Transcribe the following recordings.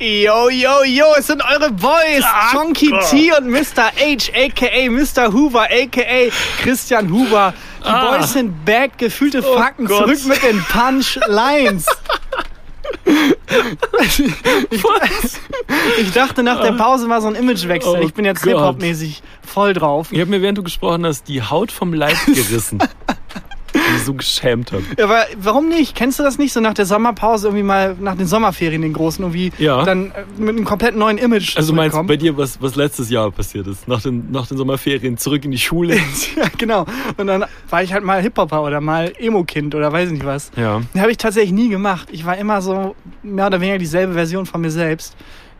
Yo, yo, yo, es sind eure Boys, Chonky T und Mr. H, a.k.a. Mr. Hoover, a.k.a. Christian Huber. Die Ah. Boys sind back, gefühlte Fakten, Gott. zurück mit den Punchlines. ich, ich dachte, nach der Pause war so ein Imagewechsel. Oh ich bin jetzt. Hip-Hop-mäßig voll drauf. Ich habe mir, während du gesprochen hast, die Haut vom Leib gerissen. Mich so geschämt habe. Ja, aber warum nicht? Kennst du das nicht? So nach der Sommerpause irgendwie mal, nach den Sommerferien, den großen, irgendwie Ja. dann äh, mit einem komplett neuen Image Also meinst du bei dir, was, was letztes Jahr passiert ist? Nach den, nach den Sommerferien zurück in die Schule? ja, genau. Und dann war ich halt mal Hip-Hopper oder mal Emo-Kind oder weiß ich nicht was. Ja. Habe ich tatsächlich nie gemacht. Ich war immer so mehr oder weniger dieselbe Version von mir selbst.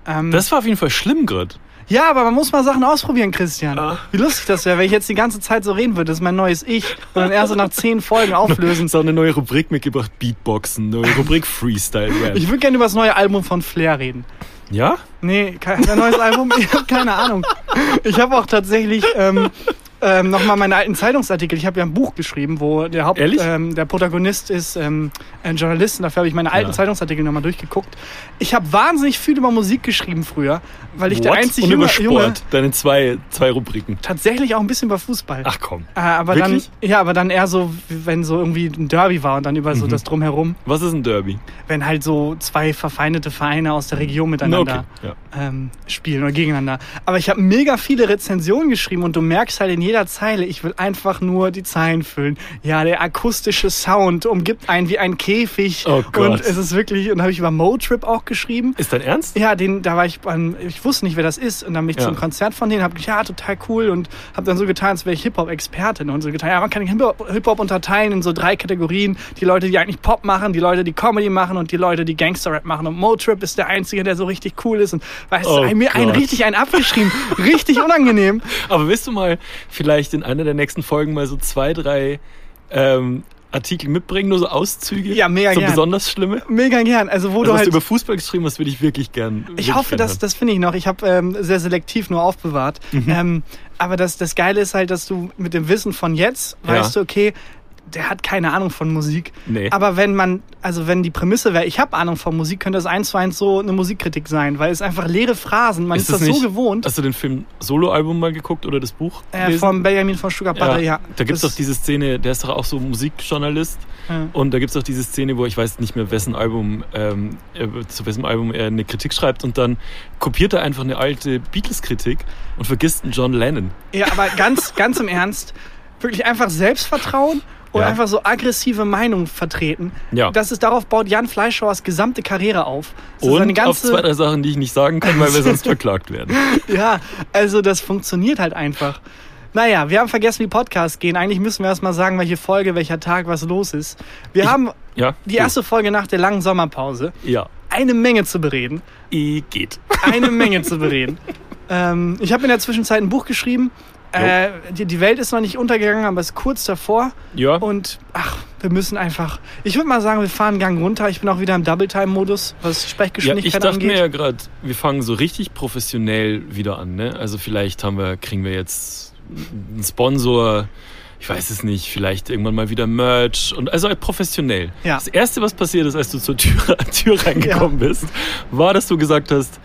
Ähm, Das war auf jeden Fall schlimm gerade. Ja, aber man muss mal Sachen ausprobieren, Christian. Ah. Wie lustig das wäre, wenn ich jetzt die ganze Zeit so reden würde. Das ist mein neues Ich. Und dann erst so nach zehn Folgen auflösen. Auch eine neue Rubrik mitgebracht, Beatboxen, neue Rubrik Freestyle Rap. Ich würde gerne über das neue Album von Flair reden. Ja? Nee, kein ein neues Album. Ich habe keine Ahnung. Ich habe auch tatsächlich ähm, ähm, nochmal meine alten Zeitungsartikel. Ich habe ja ein Buch geschrieben, wo der Haupt, Ehrlich? ähm, der Protagonist ist ähm, ein Journalist. Und dafür habe ich meine alten Ja. Zeitungsartikel nochmal durchgeguckt. Ich habe wahnsinnig viel über Musik geschrieben früher, weil ich der What? einzige Und über junge, junge Sport. Deine zwei, zwei Rubriken. tatsächlich auch ein bisschen über Fußball. Ach komm. Äh, aber Wirklich? dann, ja, aber dann eher so, wenn so irgendwie ein Derby war und dann über so Mhm. das drumherum, Was ist ein Derby? wenn halt so zwei verfeindete Vereine aus der Region miteinander Ja. ähm, spielen oder gegeneinander. Aber ich habe mega viele Rezensionen geschrieben und du merkst halt in jeder Zeile, ich will einfach nur die Zeilen füllen. Ja, der akustische Sound umgibt einen wie ein Käfig. Oh Gott. Und es ist wirklich, und habe ich über Motrip auch geschrieben. Ist dein Ernst? Ja, den, da war ich, beim, ich wusste nicht, wer das ist. Und dann bin ich Ja. zum Konzert von denen, hab gesagt, ja, total cool. Und habe dann so getan, als wäre ich Hip-Hop-Expertin. Und so getan, ja, man kann Hip-Hop unterteilen in so drei Kategorien. Die Leute, die eigentlich Pop machen, die Leute, die Comedy machen und die Leute, die Gangster-Rap machen. Und Motrip ist der Einzige, der so richtig cool ist. Und weißt Oh du, mir einen richtig einen abgeschrieben. richtig unangenehm. Aber willst du mal vielleicht in einer der nächsten Folgen mal so zwei, drei ähm, Artikel mitbringen, nur so Auszüge? Ja, mega So gern. besonders schlimme? Mega gern. Also, wo Also, du was halt. du über Fußball geschrieben hast, würde ich wirklich gern. Ich hoffe, gern hören. das finde ich noch. Ich habe ähm, sehr selektiv nur aufbewahrt. Mhm. Ähm, aber das, das Geile ist halt, dass du mit dem Wissen von jetzt Ja. weißt du, okay, der hat keine Ahnung von Musik. Nee. Aber wenn man, also wenn die Prämisse wäre, ich habe Ahnung von Musik, könnte das eins zu eins so eine Musikkritik sein, weil es einfach leere Phrasen, man ist, das, so gewohnt. Hast du den Film Soloalbum mal geguckt oder das Buch? Äh, von Benjamin von Stuttgart ja, ja. Da gibt es Das- doch diese Szene, der ist doch auch so Musikjournalist. Ja. Und da gibt es auch diese Szene, wo ich weiß nicht mehr, wessen Album, ähm, äh, zu wessen Album er eine Kritik schreibt und dann kopiert er einfach eine alte Beatles-Kritik und vergisst einen John Lennon. Ja, aber ganz, ganz im Ernst, wirklich einfach Selbstvertrauen und Ja. einfach so aggressive Meinung vertreten. Ja. Das ist, darauf baut Jan Fleischhauers gesamte Karriere auf. So und seine auf ganze, zwei, drei Sachen, die ich nicht sagen kann, weil wir sonst verklagt werden. Ja, also das funktioniert halt einfach. Naja, wir haben vergessen, wie Podcasts gehen. Eigentlich müssen wir erst mal sagen, welche Folge, welcher Tag, was los ist. Wir Ich- haben Ja? die erste Folge nach der langen Sommerpause. Ja. Eine Menge zu bereden. I geht. Eine Menge zu bereden. Ähm, ich habe in der Zwischenzeit ein Buch geschrieben. Äh, die, die Welt ist noch nicht untergegangen, aber ist kurz davor. Ja. Und ach, wir müssen einfach. Ich würde mal sagen, wir fahren einen Gang runter. Ich bin auch wieder im Double-Time-Modus, was Ja, ich Sprechgeschwindigkeit dachte angeht. mir ja gerade, wir fangen so richtig professionell wieder an. Ne? Also vielleicht haben wir, kriegen wir jetzt einen Sponsor, ich weiß es nicht, vielleicht irgendwann mal wieder Merch und also halt professionell. Ja. Das erste, was passiert ist, als du zur Tür, Tür reingekommen bist, war, dass du gesagt hast,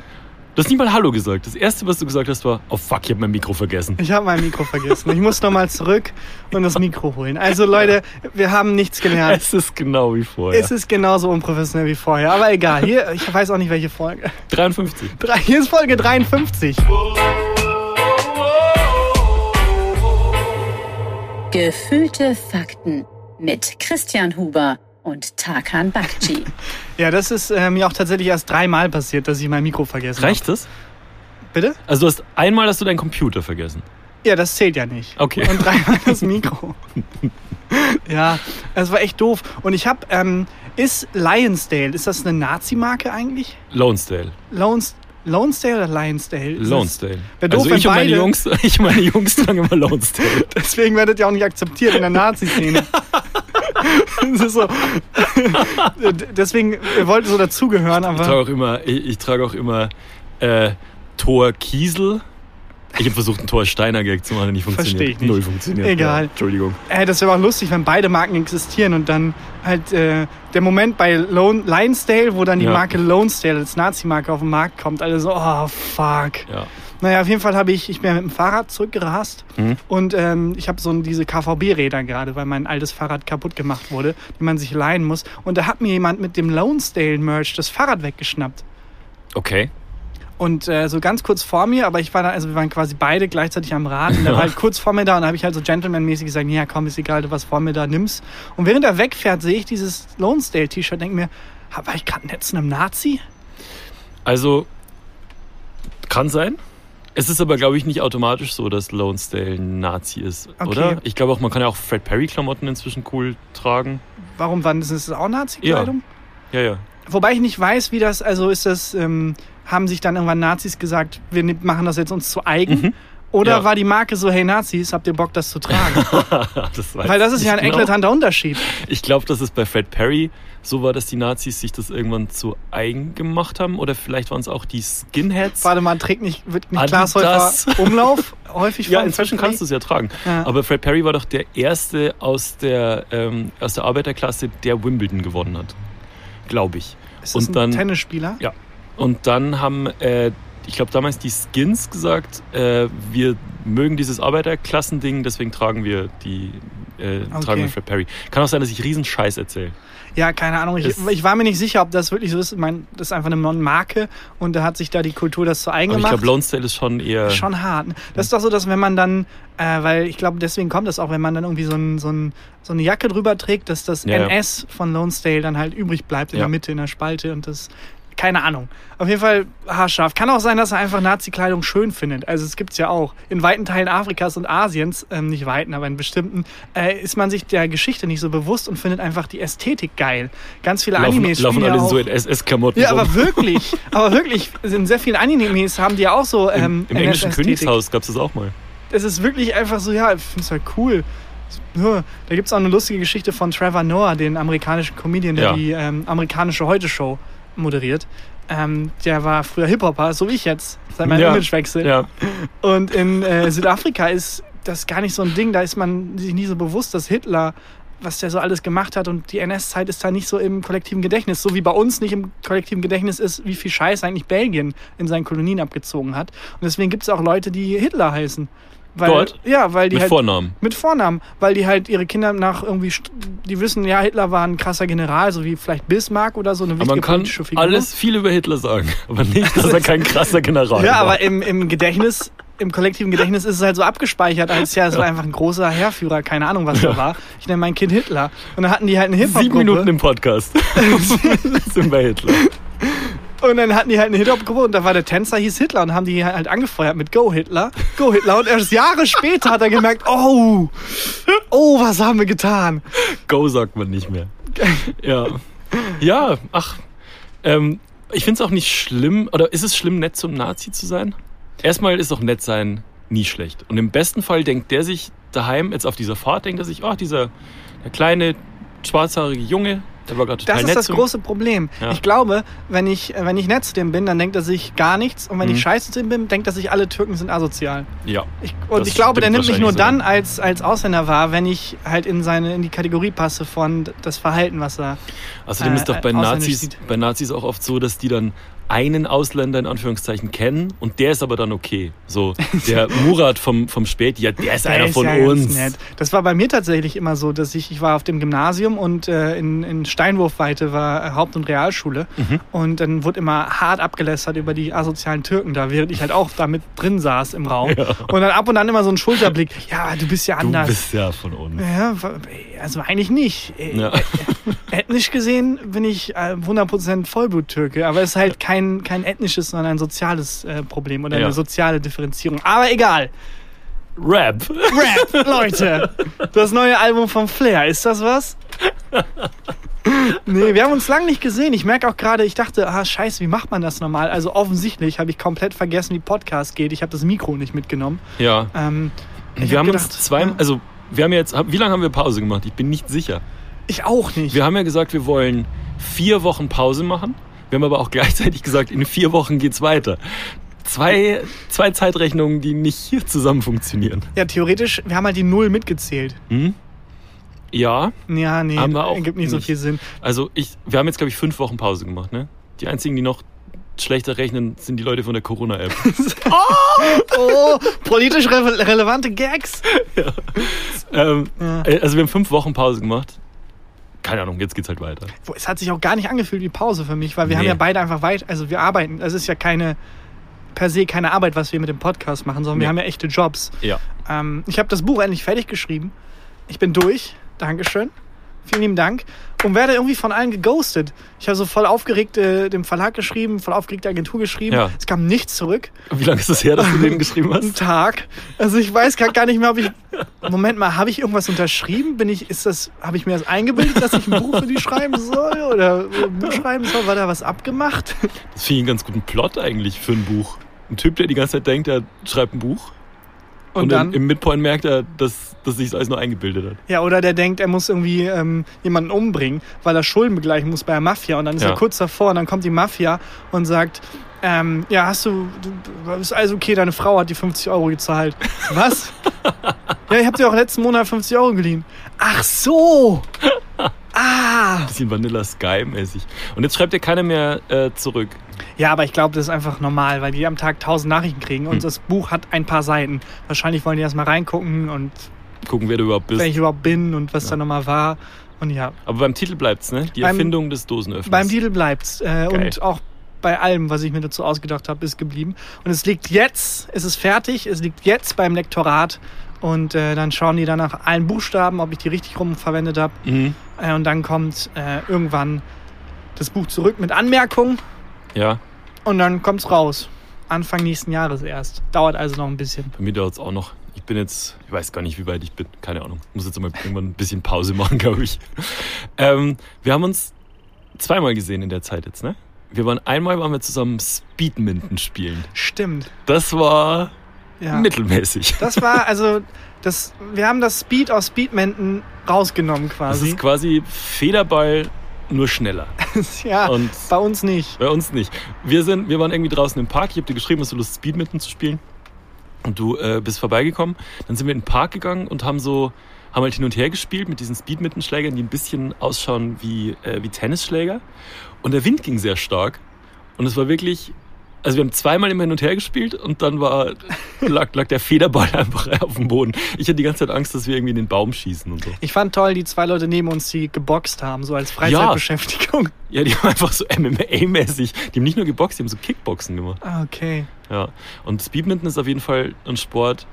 du hast nicht mal Hallo gesagt. Das erste, was du gesagt hast, war, oh fuck, ich habe mein Mikro vergessen. Ich habe mein Mikro vergessen. Ich muss nochmal zurück und das Mikro holen. Also Leute, wir haben nichts gelernt. Es ist genau wie vorher. Es ist genauso unprofessionell wie vorher. Aber egal. Hier, ich weiß auch nicht, welche Folge. 53. Drei- Hier ist Folge 53. Gefühlte Fakten mit Christian Huber und Tarkan Bakci. Ja, das ist äh, mir auch tatsächlich erst dreimal passiert, dass ich mein Mikro vergessen habe. Reicht das? Bitte? Also du hast einmal hast du deinen Computer vergessen. Ja, das zählt ja nicht. Okay. Und dreimal das Mikro. ja, das war echt doof. Und ich habe, ähm, ist Lionsdale, ist das eine Nazi-Marke eigentlich? Lonesdale. Lons Lonesdale oder Lionsdale? Lonesdale. Doof, also ich und meine beide- Jungs, ich und meine Jungs tragen immer Lonesdale. Deswegen werdet ihr auch nicht akzeptiert in der Nazi-Szene. so. Deswegen, ihr wollt so dazugehören, Ich trage aber auch immer, ich, ich trage auch immer äh, Thor Kiesel. Ich habe versucht, einen Thor Steiner-Gag zu machen, der nicht funktioniert. Versteh ich nicht. Null funktioniert. Egal. Ja, Entschuldigung. Äh, das wäre auch lustig, wenn beide Marken existieren und dann halt äh, der Moment bei Lone, Lionsdale, wo dann die Ja. Marke Lonesdale als Nazi-Marke auf den Markt kommt. Alle so, oh fuck. Ja. Naja, auf jeden Fall habe ich, ich bin ja mit dem Fahrrad zurückgerast Mhm. und ähm, ich habe so diese KVB-Räder gerade, weil mein altes Fahrrad kaputt gemacht wurde, die man sich leihen muss. Und da hat mir jemand mit dem Lonesdale-Merch das Fahrrad weggeschnappt. Okay. Und äh, so ganz kurz vor mir, aber ich war da, also wir waren quasi beide gleichzeitig am Rad und er war halt kurz vor mir da und da habe ich halt so gentlemanmäßig gesagt, ja komm, ist egal, du was vor mir da nimmst. Und während er wegfährt, sehe ich dieses Lonesdale-T-Shirt, denke mir, war ich gerade nett zu einem Nazi? Also, kann sein. Es ist aber, glaube ich, nicht automatisch so, dass Lonesdale ein Nazi ist, Okay. oder? Ich glaube auch, man kann ja auch Fred Perry-Klamotten inzwischen cool tragen. Warum das, ist das auch Nazi-Kleidung? Ja, ja. Wobei ich nicht weiß, wie das, also ist das, ähm, haben sich dann irgendwann Nazis gesagt, wir machen das jetzt uns zu eigen? Mhm. Oder Ja. war die Marke so, hey Nazis, habt ihr Bock, das zu tragen? das Weil das ist ja ein genau. eklatanter Unterschied. Ich glaube, dass es bei Fred Perry so war, dass die Nazis sich das irgendwann zu eigen gemacht haben. Oder vielleicht waren es auch die Skinheads. Warte mal, trägt nicht, wird nicht. Glashäufer Umlauf häufig Ja, inzwischen kannst du es ja tragen. Ja. Aber Fred Perry war doch der Erste aus der, ähm, aus der Arbeiterklasse, der Wimbledon gewonnen hat. Glaube ich. Ist das Und ein dann- Tennisspieler? Ja. Und dann haben, äh, ich glaube, damals die Skins gesagt, äh, wir mögen dieses Arbeiterklassending, deswegen tragen wir die. Äh, Okay. tragen wir Fred Perry. Kann auch sein, dass ich riesen Scheiß erzähle. Ja, keine Ahnung. Ich, ich war mir nicht sicher, ob das wirklich so ist. Ich meine, das ist einfach eine Marke und da hat sich da die Kultur das zu eigen Aber ich gemacht. glaube, Lonesdale ist schon eher. Schon hart. Das ist doch so, dass wenn man dann, äh, weil ich glaube, deswegen kommt das auch, wenn man dann irgendwie so, ein, so, ein, so eine Jacke drüber trägt, dass das Ja, ja. NS von Lonesdale dann halt übrig bleibt in Ja. der Mitte, in der Spalte und das. Keine Ahnung. Auf jeden Fall haarscharf. Kann auch sein, dass er einfach Nazi-Kleidung schön findet. Also es gibt's ja auch. In weiten Teilen Afrikas und Asiens, ähm, nicht weiten, aber in bestimmten, äh, ist man sich der Geschichte nicht so bewusst und findet einfach die Ästhetik geil. Ganz viele laufen Animes laufen alle auch, so in SS-Klamotten Ja, rum. aber wirklich. aber wirklich. In sehr vielen Animes haben die ja auch so ähm, Im, im englischen Königshaus gab es das auch mal. es ist wirklich einfach so, ja, ich finde es halt cool. Da gibt es auch eine lustige Geschichte von Trevor Noah, den amerikanischen Comedian, der Ja. die ähm, amerikanische Heute-Show moderiert. Ähm, der war früher Hip-Hopper, so wie ich jetzt, seit meinem Ja. Imagewechsel. Ja. Und in äh, Südafrika ist das gar nicht so ein Ding, da ist man sich nie so bewusst, dass Hitler, was der so alles gemacht hat und die NS-Zeit ist da nicht so im kollektiven Gedächtnis, so wie bei uns nicht im kollektiven Gedächtnis ist, wie viel Scheiß eigentlich Belgien in seinen Kolonien abgezogen hat. Und deswegen gibt es auch Leute, die Hitler heißen. Weil, Dort? Ja, weil die Mit halt Vornamen. mit Vornamen, weil die halt ihre Kinder nach irgendwie, die wissen, ja, Hitler war ein krasser General, so wie vielleicht Bismarck oder so eine Aber wichtige man kann Figur. alles viel über Hitler sagen. Aber nicht, dass er kein krasser General Ja, war. aber im, im Gedächtnis, im kollektiven Gedächtnis ist es halt so abgespeichert, als ja so einfach ein großer Heerführer, keine Ahnung, was er war. Ich nenne mein Kind Hitler. Und dann hatten die halt eine Sieben Minuten im Podcast. sind bei Hitler. Und dann hatten die halt eine Hip-Hop-Gruppe und da war der Tänzer, hieß Hitler und haben die halt angefeuert mit Go Hitler, Go Hitler. Und erst Jahre später hat er gemerkt, oh, oh, was haben wir getan? Go sagt man nicht mehr. Ja. Ja, ach. Ähm, ich finde es auch nicht schlimm, oder ist es schlimm, nett zum Nazi zu sein? Erstmal ist doch nett sein nie schlecht. Und im besten Fall denkt der sich daheim, jetzt auf dieser Fahrt, denkt er sich, oh, dieser der kleine, schwarzhaarige Junge, Das ist das zu große Problem. Ja. Ich glaube, wenn ich, wenn ich nett zu dem bin, dann denkt er sich gar nichts. Und wenn Mhm. ich scheiße zu ihm bin, denkt er sich, alle Türken sind asozial. Ja. Ich, und ich glaube, der nimmt mich nur wahrscheinlich dann als, als Ausländer wahr, wenn ich halt in seine in die Kategorie passe von das Verhalten, was er. Außerdem äh, ist doch bei Nazis, sieht. bei Nazis auch oft so, dass die dann einen Ausländer in Anführungszeichen kennen und der ist aber dann okay. So, der Murat vom, vom Spät, ja, der ist Der einer ist von ja uns. Das war bei mir tatsächlich immer so, dass ich, ich war auf dem Gymnasium und äh, in, in Steinwurfweite war äh, Haupt- und Realschule. Mhm. Und dann wurde immer hart abgelästert über die asozialen Türken da, während ich halt auch da mit drin saß im Raum. Und dann ab und an immer so ein Schulterblick, ja, du bist ja Du anders. bist ja von uns. Ja, also eigentlich nicht. Äh, Ja. Ethnisch gesehen bin ich äh, 100% Vollbluttürke, aber es ist halt kein, kein ethnisches, sondern ein soziales äh, Problem oder Ja. eine soziale Differenzierung. Aber egal. Rap. Rap, Leute. Das neue Album von Flair, ist das was? Nee, wir haben uns lange nicht gesehen. Ich merke auch gerade, ich dachte, ah, scheiße, wie macht man das normal? Also offensichtlich habe ich komplett vergessen, wie Podcast geht. Ich habe das Mikro nicht mitgenommen. Ja. Ähm, wir hab haben gedacht, uns zwei, ja, also wir haben jetzt, wie lange haben wir Pause gemacht? Ich bin nicht sicher. ich auch nicht. Wir haben ja gesagt, wir wollen vier Wochen Pause machen. Wir haben aber auch gleichzeitig gesagt, in vier Wochen geht's weiter. Zwei, zwei Zeitrechnungen, die nicht zusammen funktionieren. Ja, theoretisch, wir haben halt die Null mitgezählt. Hm? Ja, Ja, nee, Haben wir auch gibt nicht so nicht. viel Sinn. also ich, wir haben jetzt, glaube ich, fünf Wochen Pause gemacht. Ne? Die einzigen, die noch schlechter rechnen, sind die Leute von der Corona-App. Oh, politisch re relevante Gags. ähm, Ja. äh, also wir haben fünf Wochen Pause gemacht. Keine Ahnung, jetzt geht's halt weiter. Es hat sich auch gar nicht angefühlt wie Pause für mich, weil wir haben Nee. ja beide einfach weit, also wir arbeiten. Es ist ja keine, per se keine Arbeit, was wir mit dem Podcast machen, sondern Nee. wir haben ja echte Jobs. Ja. Ähm, ich habe das Buch endlich fertig geschrieben. Ich bin durch. Dankeschön. Vielen lieben Dank. Und werde irgendwie von allen geghostet. Ich habe so voll aufgeregt äh, dem Verlag geschrieben, voll aufgeregt der Agentur geschrieben. Ja. Es kam nichts zurück. Wie lange ist es her, dass du den geschrieben Einen hast? Tag. Also ich weiß gar gar nicht mehr, ob ich. Moment mal, habe ich irgendwas unterschrieben? Bin ich, ist das, habe ich mir das eingebildet, dass ich ein Buch für die schreiben soll? Oder ein Buch schreiben soll? War da was abgemacht? Das finde ich einen ganz guten Plot eigentlich für ein Buch. Ein Typ, der die ganze Zeit denkt, er schreibt ein Buch. Und, Und, dann. im, Midpoint merkt er, dass, dass sich das alles nur eingebildet hat. Ja, oder der denkt, er muss irgendwie ähm, jemanden umbringen, weil er Schulden begleichen muss bei der Mafia. Und dann ist Ja. er kurz davor und dann kommt die Mafia und sagt, ähm, ja, hast du, du, ist alles okay, deine Frau hat die 50 Euro gezahlt. Was? ja, ich hab dir auch letzten Monat 50 Euro geliehen. Ach so! Ah! Bisschen Vanilla Sky-mäßig. Und jetzt schreibt ja keiner mehr äh, zurück. Ja, aber ich glaube, das ist einfach normal, weil die am Tag 1000 Nachrichten kriegen und Hm. das Buch hat ein paar Seiten. Wahrscheinlich wollen die erst mal reingucken und Gucken, wer du überhaupt bist. wer ich überhaupt bin und was Ja. da nochmal war. Und ja, Aber beim Titel bleibt's, ne? Die Beim- Erfindung des Dosenöffners. Beim Titel bleibt's. Äh, und auch bei allem, was ich mir dazu ausgedacht habe, ist geblieben. Und es liegt jetzt, es ist fertig, es liegt jetzt beim Lektorat. Und äh, dann schauen die dann nach allen Buchstaben, ob ich die richtig rum verwendet habe. Mhm. Äh, und dann kommt äh, irgendwann das Buch zurück mit Anmerkungen. Ja, Und dann kommt's raus. Anfang nächsten Jahres erst. Dauert also noch ein bisschen. bei mir dauert's auch noch. Ich bin jetzt, ich weiß gar nicht, wie weit ich bin. Keine Ahnung. Muss jetzt mal irgendwann ein bisschen Pause machen, glaube ich. Ähm, wir haben uns zweimal gesehen in der Zeit jetzt, ne? Wir waren einmal waren wir zusammen Speedminton spielen. Stimmt. Das war Ja. mittelmäßig. Das war also, das, wir haben das Speed aus Speedmenten rausgenommen Das quasi. ist quasi Federball nur schneller. ja, Und bei uns nicht. Bei uns nicht. Wir, sind, wir waren irgendwie draußen im Park. Ich habe dir geschrieben, hast du Lust, Speedminton zu spielen? Und du äh, bist vorbeigekommen. Dann sind wir in den Park gegangen und haben so haben halt hin und her gespielt mit diesen Speedminton-Schlägern, die ein bisschen ausschauen wie, äh, wie Tennisschläger. Und der Wind ging sehr stark. Und es war wirklich. Also wir haben zweimal immer hin und her gespielt und dann war, lag, lag der Federball einfach auf dem Boden. Ich hatte die ganze Zeit Angst, dass wir irgendwie in den Baum schießen und so. Ich fand toll, die zwei Leute neben uns, die geboxt haben, so als Freizeitbeschäftigung. Ja, die haben einfach so MMA-mäßig. Die haben nicht nur geboxt, die haben so Kickboxen gemacht. Ah, okay. Ja, und Speedminton ist auf jeden Fall ein Sport,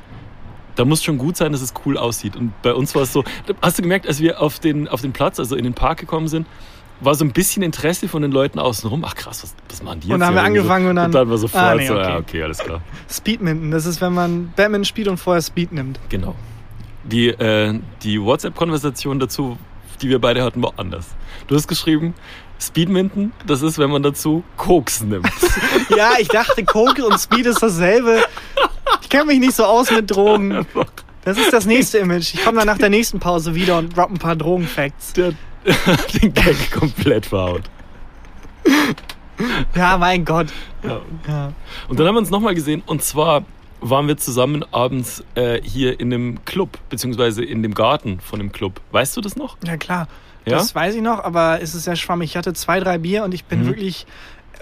da muss schon gut sein, dass es cool aussieht. Und bei uns war es so, hast du gemerkt, als wir auf den, auf den Platz, also in den Park gekommen sind, war so ein bisschen Interesse von den Leuten außenrum. Ach krass, was, was machen die jetzt? Und dann haben wir angefangen so. und dann- Und dann war sofort Ah, nee, so, okay. ja, okay, alles klar. Speedminton, das ist, wenn man Batman spielt und vorher Speed nimmt. Genau. Die, äh, die WhatsApp-Konversation dazu, die wir beide hatten, war anders. Du hast geschrieben, Speedminton, das ist, wenn man dazu Koks nimmt. Ja, ich dachte, Coke und Speed ist dasselbe. Ich kenne mich nicht so aus mit Drogen. Das ist das nächste Image. Ich komme dann nach der nächsten Pause wieder und drop ein paar Drogenfacts. Der den Gag komplett verhaut. Ja, mein Gott. Ja. Ja. Und dann haben wir uns nochmal gesehen und zwar waren wir zusammen abends äh, hier in dem Club, beziehungsweise in dem Garten von dem Club. Weißt du das noch? Ja, klar. Ja? Das weiß ich noch, aber es ist sehr schwammig. Ich hatte zwei, drei Bier und ich bin Mhm. wirklich.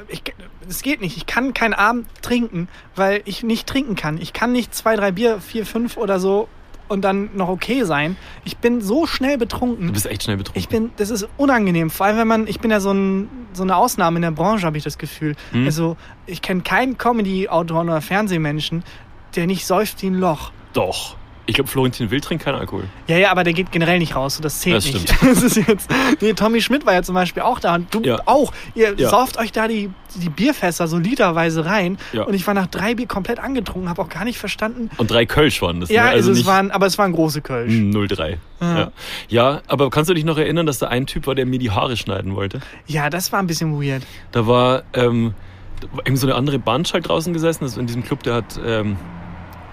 Ich, es geht nicht. Ich kann keinen Abend trinken, weil ich nicht trinken kann. Ich kann nicht zwei, drei Bier, vier, fünf oder so und dann noch okay sein. Ich bin so schnell betrunken. Du bist echt schnell betrunken. Ich bin, das ist unangenehm. Vor allem, wenn man, ich bin ja so, ein, so eine Ausnahme in der Branche, habe ich das Gefühl. Mhm. Also, ich kenne keinen Comedy-Autoren oder Fernsehmenschen, der nicht säuft wie ein Loch. Doch. Ich glaube, Florentin Will trinkt keinen Alkohol. Ja, ja, aber der geht generell nicht raus. So, das zählt Das nicht. stimmt. Das ist jetzt, nee, Tommy Schmidt war ja zum Beispiel auch da und du Ja. auch. Ihr Ja. sauft euch da die, die Bierfässer so literweise rein. Ja. Und ich war nach drei Bier komplett angetrunken, habe auch gar nicht verstanden. Und drei Kölsch waren das. Ja, ne? also es waren, aber es waren große Kölsch. Mm, 03. Ja. Ja. ja, aber kannst du dich noch erinnern, dass da ein Typ war, der mir die Haare schneiden wollte? Ja, das war ein bisschen weird. Da war, ähm, irgendwie so eine andere Band halt draußen gesessen. Das in diesem Club, der hat ähm,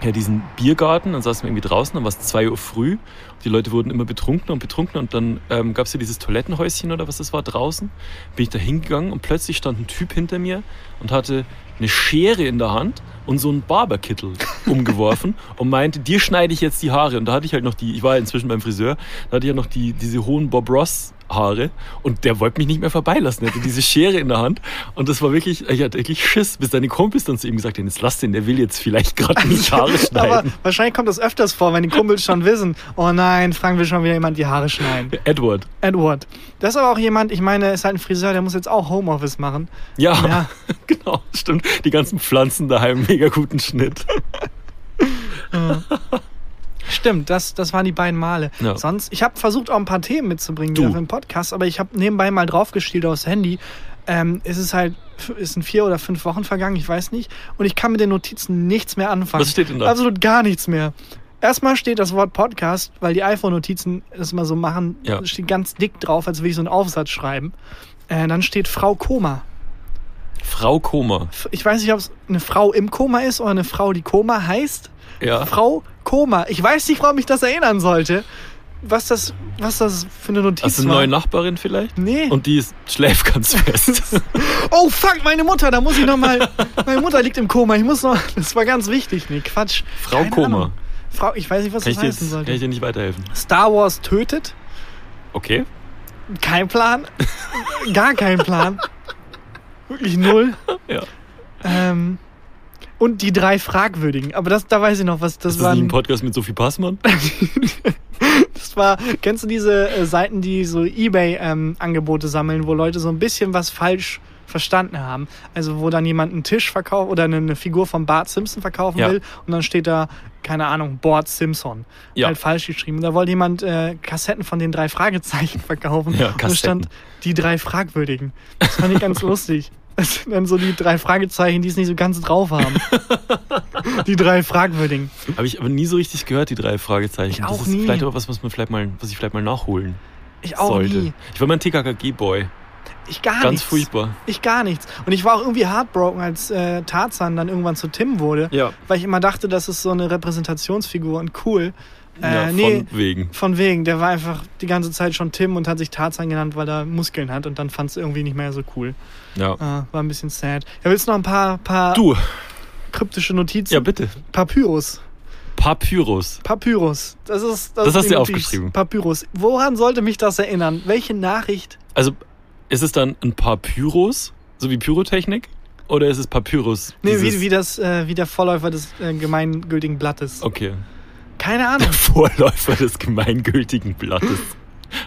ja diesen Biergarten. Dann saßen wir irgendwie draußen, dann war es 2 Uhr früh. Die Leute wurden immer betrunkener und betrunkener. Und dann ähm, gab es ja dieses Toilettenhäuschen oder was das war draußen. Bin ich da hingegangen und plötzlich stand ein Typ hinter mir und hatte eine Schere in der Hand und so einen Barberkittel umgeworfen und meinte, dir schneide ich jetzt die Haare. Und da hatte ich halt noch die, ich war ja inzwischen beim Friseur, da hatte ich ja noch die, diese hohen Bob Ross Haare und der wollte mich nicht mehr vorbeilassen. Er hatte diese Schere in der Hand und das war wirklich, ich hatte wirklich Schiss, bis deine Kumpels dann zu ihm gesagt haben, jetzt lass den, der will jetzt vielleicht gerade nicht Haare schneiden. Aber wahrscheinlich kommt das öfters vor, wenn die Kumpels schon wissen, oh nein, Frank will schon wieder jemand die Haare schneiden. Edward. Edward. Das ist aber auch jemand, ich meine, ist halt ein Friseur, der muss jetzt auch Homeoffice machen. Ja, Ja. genau, stimmt. Die ganzen Pflanzen daheim, mega guten Schnitt. Stimmt, das, das waren die beiden Male. Ja. Sonst, ich habe versucht, auch ein paar Themen mitzubringen Du. für den Podcast, aber ich habe nebenbei mal draufgestielt aufs Handy. Ähm, es ist halt, es sind vier oder fünf Wochen vergangen, ich weiß nicht. Und ich kann mit den Notizen nichts mehr anfangen. Was steht denn da? Absolut gar nichts mehr. Erstmal steht das Wort Podcast, weil die iPhone-Notizen das immer so machen, Ja. steht ganz dick drauf, als würde ich so einen Aufsatz schreiben. Äh, dann steht Frau Koma. Frau Koma. Ich weiß nicht, ob es eine Frau im Koma ist oder eine Frau, die Koma heißt. Ja. Frau Koma. Ich weiß nicht, warum mich das erinnern sollte. Was das, was das für eine Notiz Hast du eine war. neue Nachbarin vielleicht? Nee. Und die ist, schläft ganz fest. oh fuck, meine Mutter, da muss ich noch mal. meine Mutter liegt im Koma. Ich muss noch. Das war ganz wichtig. Nee, Quatsch. Frau Keine Koma. Ahnung. Frau, ich weiß nicht, was Kann ich, das heißen jetzt, kann sollte. ich dir nicht weiterhelfen? Star Wars tötet. Okay. Kein Plan. Gar kein Plan. Wirklich null. Ja. Ähm, und die drei Fragwürdigen. Aber das, da weiß ich noch, was das Ist das war. nicht ein Podcast mit Sophie Passmann? Das war, kennst du diese äh, Seiten, die so Ebay-Angebote sammeln, wo Leute so ein bisschen was falsch verstanden haben? Also wo dann jemand einen Tisch verkauft oder eine, eine Figur von Bart Simpson verkaufen Ja. will und dann steht da, keine Ahnung, Bart Simpson. Ja. Halt falsch geschrieben. Da wollte jemand äh, Kassetten von den drei Fragezeichen verkaufen. Ja, und da stand Kassetten. die drei Fragwürdigen. Das fand ich ganz lustig. Das sind dann so die drei Fragezeichen, die es nicht so ganz drauf haben. die drei Fragwürdigen. Habe ich aber nie so richtig gehört, die drei Fragezeichen. Ich auch das ist nie. vielleicht aber was, was, man vielleicht mal, was ich vielleicht mal nachholen Ich auch sollte. nie. Ich war mal ein TKKG-Boy. Ich gar Ganz nichts. furchtbar. Ich gar nichts. Und ich war auch irgendwie heartbroken, als äh, Tarzan dann irgendwann zu Tim wurde, Ja. weil ich immer dachte, das ist so eine Repräsentationsfigur und cool. Äh, ja, nee, von wegen. von wegen. Der war einfach die ganze Zeit schon Tim und hat sich Tarzan genannt, weil er Muskeln hat und dann fand es irgendwie nicht mehr so cool. Ja. Äh, war ein bisschen sad. Ja, willst du noch ein paar, paar Du, kryptische Notizen? ja bitte. Papyrus. Papyrus. Papyrus. Das ist Das ist hast du aufgeschrieben. Papyrus. Woran sollte mich das erinnern? Welche Nachricht? Also, ist es dann ein Papyrus, so wie Pyrotechnik? Oder ist es Papyrus? Nee, wie, wie, das, äh, wie der Vorläufer des äh, gemeingültigen Blattes. Okay. Keine Ahnung. Vorläufer des gemeingültigen Blattes.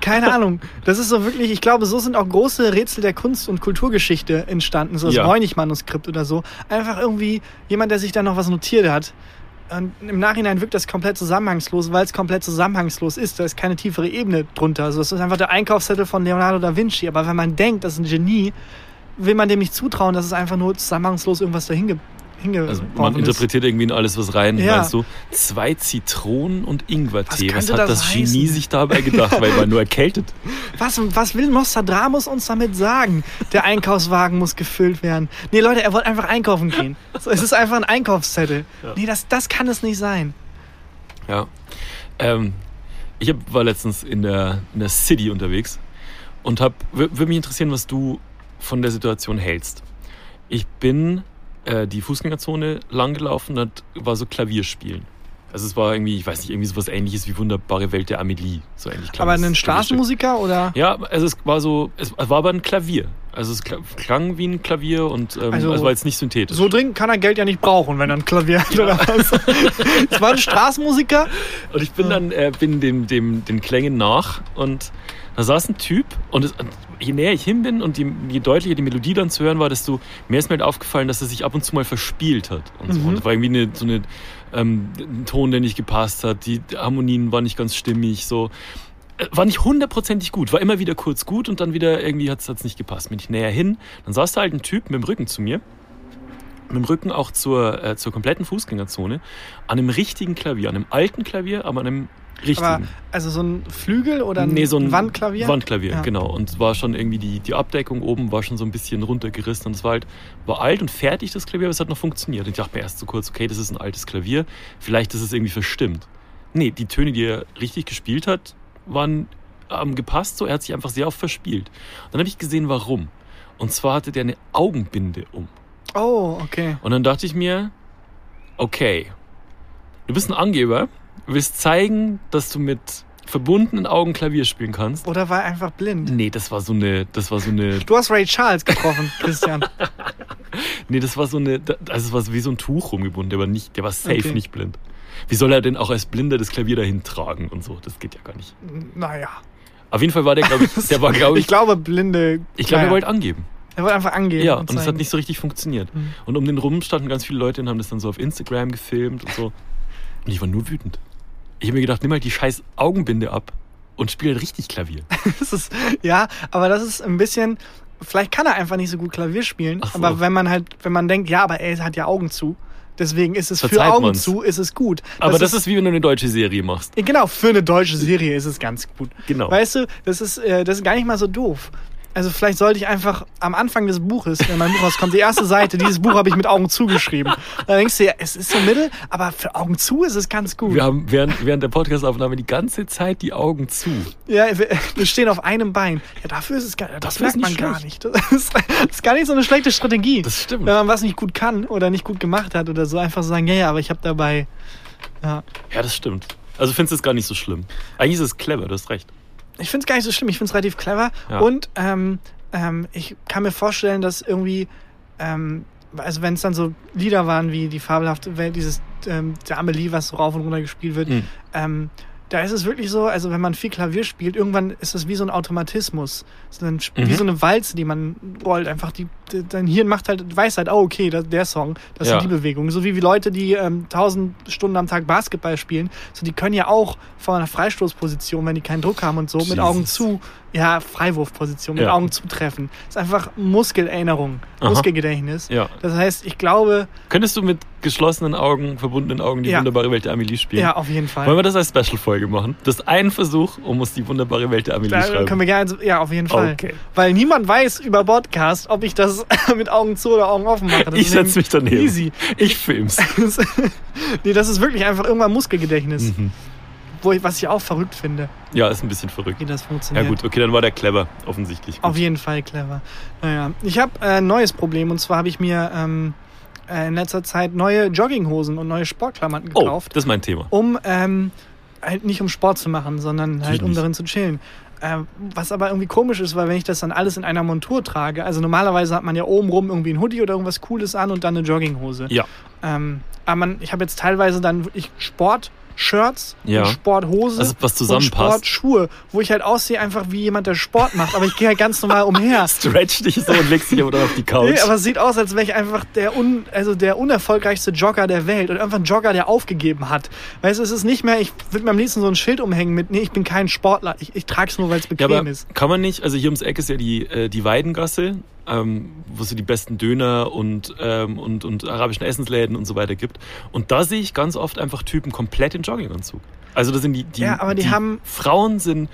Keine Ahnung. Das ist so wirklich, ich glaube, so sind auch große Rätsel der Kunst- und Kulturgeschichte entstanden. So das Ja. Voynich-Manuskript oder so. Einfach irgendwie jemand, der sich da noch was notiert hat. Und im Nachhinein wirkt das komplett zusammenhangslos, weil es komplett zusammenhangslos ist. Da ist keine tiefere Ebene drunter. Also es ist einfach der Einkaufszettel von Leonardo da Vinci. Aber wenn man denkt, das ist ein Genie, will man dem nicht zutrauen, dass es einfach nur zusammenhangslos irgendwas dahin ge hingeworfen Also man ist. interpretiert irgendwie in alles was rein, Ja. meinst du? Zwei Zitronen und Ingwertee. Was Was, hat das das, Genie sich dabei gedacht? Weil man nur erkältet. Was, was will Nostradamus uns damit sagen? Der Einkaufswagen muss gefüllt werden. Nee, Leute, er wollte einfach einkaufen gehen. So, es ist einfach ein Einkaufszettel. Ja. Nee, das, das kann es nicht sein. Ja. Ähm, ich hab, war letztens in der, in der City unterwegs und hab, würde mich interessieren, was du von der Situation hältst. Ich bin äh, die Fußgängerzone lang gelaufen, da war so Klavierspielen. Also es war irgendwie, ich weiß nicht, irgendwie sowas ähnliches wie Wunderbare Welt der Amelie. So ähnlich Aber ein. Straßenmusiker oder? Ja, also es war so, es war aber ein Klavier. Also es kla- klang wie ein Klavier und ähm, Also also, war jetzt nicht synthetisch. So dringend kann er Geld ja nicht brauchen, wenn er ein Klavier hat oder was. Es war ein Straßenmusiker. Und ich bin dann äh, bin dem, dem, den Klängen nach und da saß ein Typ und es, je näher ich hin bin und je, je deutlicher die Melodie dann zu hören war, desto mehr ist mir halt aufgefallen, dass er sich ab und zu mal verspielt hat. Und, so. Mhm. und das war irgendwie eine, so eine, ähm, ein Ton, der nicht gepasst hat, die Harmonien waren nicht ganz stimmig, so. Äh, War nicht hundertprozentig gut, war immer wieder kurz gut und dann wieder irgendwie hat es nicht gepasst. Bin ich näher hin, dann saß da halt ein Typ mit dem Rücken zu mir mit dem Rücken auch zur, äh, zur kompletten Fußgängerzone, an einem richtigen Klavier, an einem alten Klavier, aber an einem richtigen. Aber also so ein Flügel oder ein, nee, so ein Wandklavier? Wandklavier, Ja. genau. Und war schon irgendwie die, die Abdeckung oben war schon so ein bisschen runtergerissen und es war halt, war alt und fertig, das Klavier, aber es hat noch funktioniert. Und ich dachte mir erst so kurz, okay, das ist ein altes Klavier, vielleicht ist es irgendwie verstimmt. Nee, die Töne, die er richtig gespielt hat, waren ähm, gepasst, so er hat sich einfach sehr oft verspielt. Und dann habe ich gesehen, warum. Und zwar hatte der eine Augenbinde um. Oh, okay. Und dann dachte ich mir, okay, du bist ein Angeber, du willst zeigen, dass du mit verbundenen Augen Klavier spielen kannst. Oder war er einfach blind? Nee, das war so eine, das war so eine, Du hast Ray Charles getroffen, Christian. nee, das war so eine, also es war wie so ein Tuch rumgebunden, der war nicht, der war safe Okay. nicht blind. Wie soll er denn auch als Blinder das Klavier dahin tragen und so? Das geht ja gar nicht. naja. Auf jeden Fall war der, glaube ich, der war, glaube Ich ich, glaube, blinde. ich glaube, er wollte angeben. Er wollte einfach angehen. Ja, und es hat nicht so richtig funktioniert. Mhm. Und um den rum standen ganz viele Leute und haben das dann so auf Instagram gefilmt und so. Und ich war nur wütend. Ich habe mir gedacht, nimm halt die scheiß Augenbinde ab und spiel halt richtig Klavier. Das ist, ja, aber das ist ein bisschen. Vielleicht kann er einfach nicht so gut Klavier spielen. So. Aber wenn man halt, wenn man denkt, ja, aber er hat ja Augen zu. Deswegen ist es für Verzeiht Augen man's. zu, ist es gut. Aber das, ist wie wenn du eine deutsche Serie machst. Genau, für eine deutsche Serie ist es ganz gut. Genau. Weißt du, das ist, äh, das ist gar nicht mal so doof. Also vielleicht sollte ich einfach am Anfang des Buches, wenn mein Buch rauskommt, die erste Seite, dieses Buch habe ich mit Augen zugeschrieben. Da denkst du ja, es ist so mittel, aber für Augen zu ist es ganz gut. Wir haben während, während der Podcastaufnahme die ganze Zeit die Augen zu. Ja, wir, stehen auf einem Bein. Ja, dafür ist es gar, das, Das merkt man nicht gar nicht. Das ist, das ist gar nicht so eine schlechte Strategie. Das stimmt. Wenn man was nicht gut kann oder nicht gut gemacht hat oder so, einfach sagen, ja, ja, aber ich habe dabei. Ja. Ja, das stimmt. Also findest du es gar nicht so schlimm. Eigentlich ist es clever, du hast recht. Ich finde es gar nicht so schlimm, ich finde es relativ clever. Ja. Und ähm, ähm, ich kann mir vorstellen, dass irgendwie, ähm, also wenn es dann so Lieder waren wie die fabelhafte Welt, dieses ähm, der Amelie, was so rauf und runter gespielt wird, Mhm. ähm, da ist es wirklich so, also wenn man viel Klavier spielt, irgendwann ist es wie so ein Automatismus. So ein, Wie Mhm. so eine Walze, die man rollt. Einfach die, die, dein Hirn macht halt, weiß halt, oh okay, das, der Song, das Ja. sind die Bewegungen. So wie, wie Leute, die ähm, tausend Stunden am Tag Basketball spielen, so die können ja auch von einer Freistoßposition, wenn die keinen Druck haben und so, mit Jesus. Augen zu, ja, Freiwurfposition, mit Ja. Augen zutreffen. Das ist einfach Muskelerinnerung, Aha. Muskelgedächtnis. Ja. Das heißt, ich glaube, Könntest du mit geschlossenen Augen, verbundenen Augen die Ja. wunderbare Welt der Amelie spielen? ja, auf jeden Fall. Wollen wir das als Special-Folge machen? Das ist ein Versuch, um uns die wunderbare Welt der Amelie Da schreiben. können wir gerne, ja, auf jeden Fall. Okay. Weil niemand weiß über Podcast, ob ich das mit Augen zu oder Augen offen mache. Das ich setze mich daneben. Easy. Ich film's. nee, das ist wirklich einfach irgendwann Muskelgedächtnis. Mhm. Wo ich, was ich auch verrückt finde, Ja, ist ein bisschen verrückt. wie das Ja funktioniert. gut, okay, dann war der clever, offensichtlich. Auf Gut. jeden Fall clever. Naja, ich habe äh, ein neues Problem und zwar habe ich mir ähm, äh, in letzter Zeit neue Jogginghosen und neue Sportklamotten Oh, gekauft, das ist mein Thema. um halt halt nicht um Sport zu machen, sondern halt um darin zu chillen. Äh, was aber irgendwie komisch ist, weil wenn ich das dann alles in einer Montur trage, also normalerweise hat man ja oben rum irgendwie ein Hoodie oder irgendwas Cooles an und dann eine Jogginghose. Ja. Ähm, aber man, ich habe jetzt teilweise dann wirklich Sport-Shirts, Ja. und Sporthose Also, was und. Sportschuhe, wo ich halt aussehe einfach wie jemand, der Sport macht, aber ich gehe halt ganz normal umher. Stretch dich so und legst dich aber dann auf die Couch. Nee, aber es sieht aus, als wäre ich einfach der, un, also der unerfolgreichste Jogger der Welt oder einfach ein Jogger, der aufgegeben hat. Weißt du, es ist nicht mehr, ich würde mir am liebsten so ein Schild umhängen mit, nee, ich bin kein Sportler, ich, ich trage es nur, weil es ja, bequem aber ist. kann man nicht, also hier ums Eck ist ja die, äh, die Weidengasse, ähm, wo es so die besten Döner und, ähm, und, und arabischen Essensläden und so weiter gibt. Und da sehe ich ganz oft einfach Typen komplett in Jogginganzug. Also da sind die, die, Ja, aber die haben- Frauen sind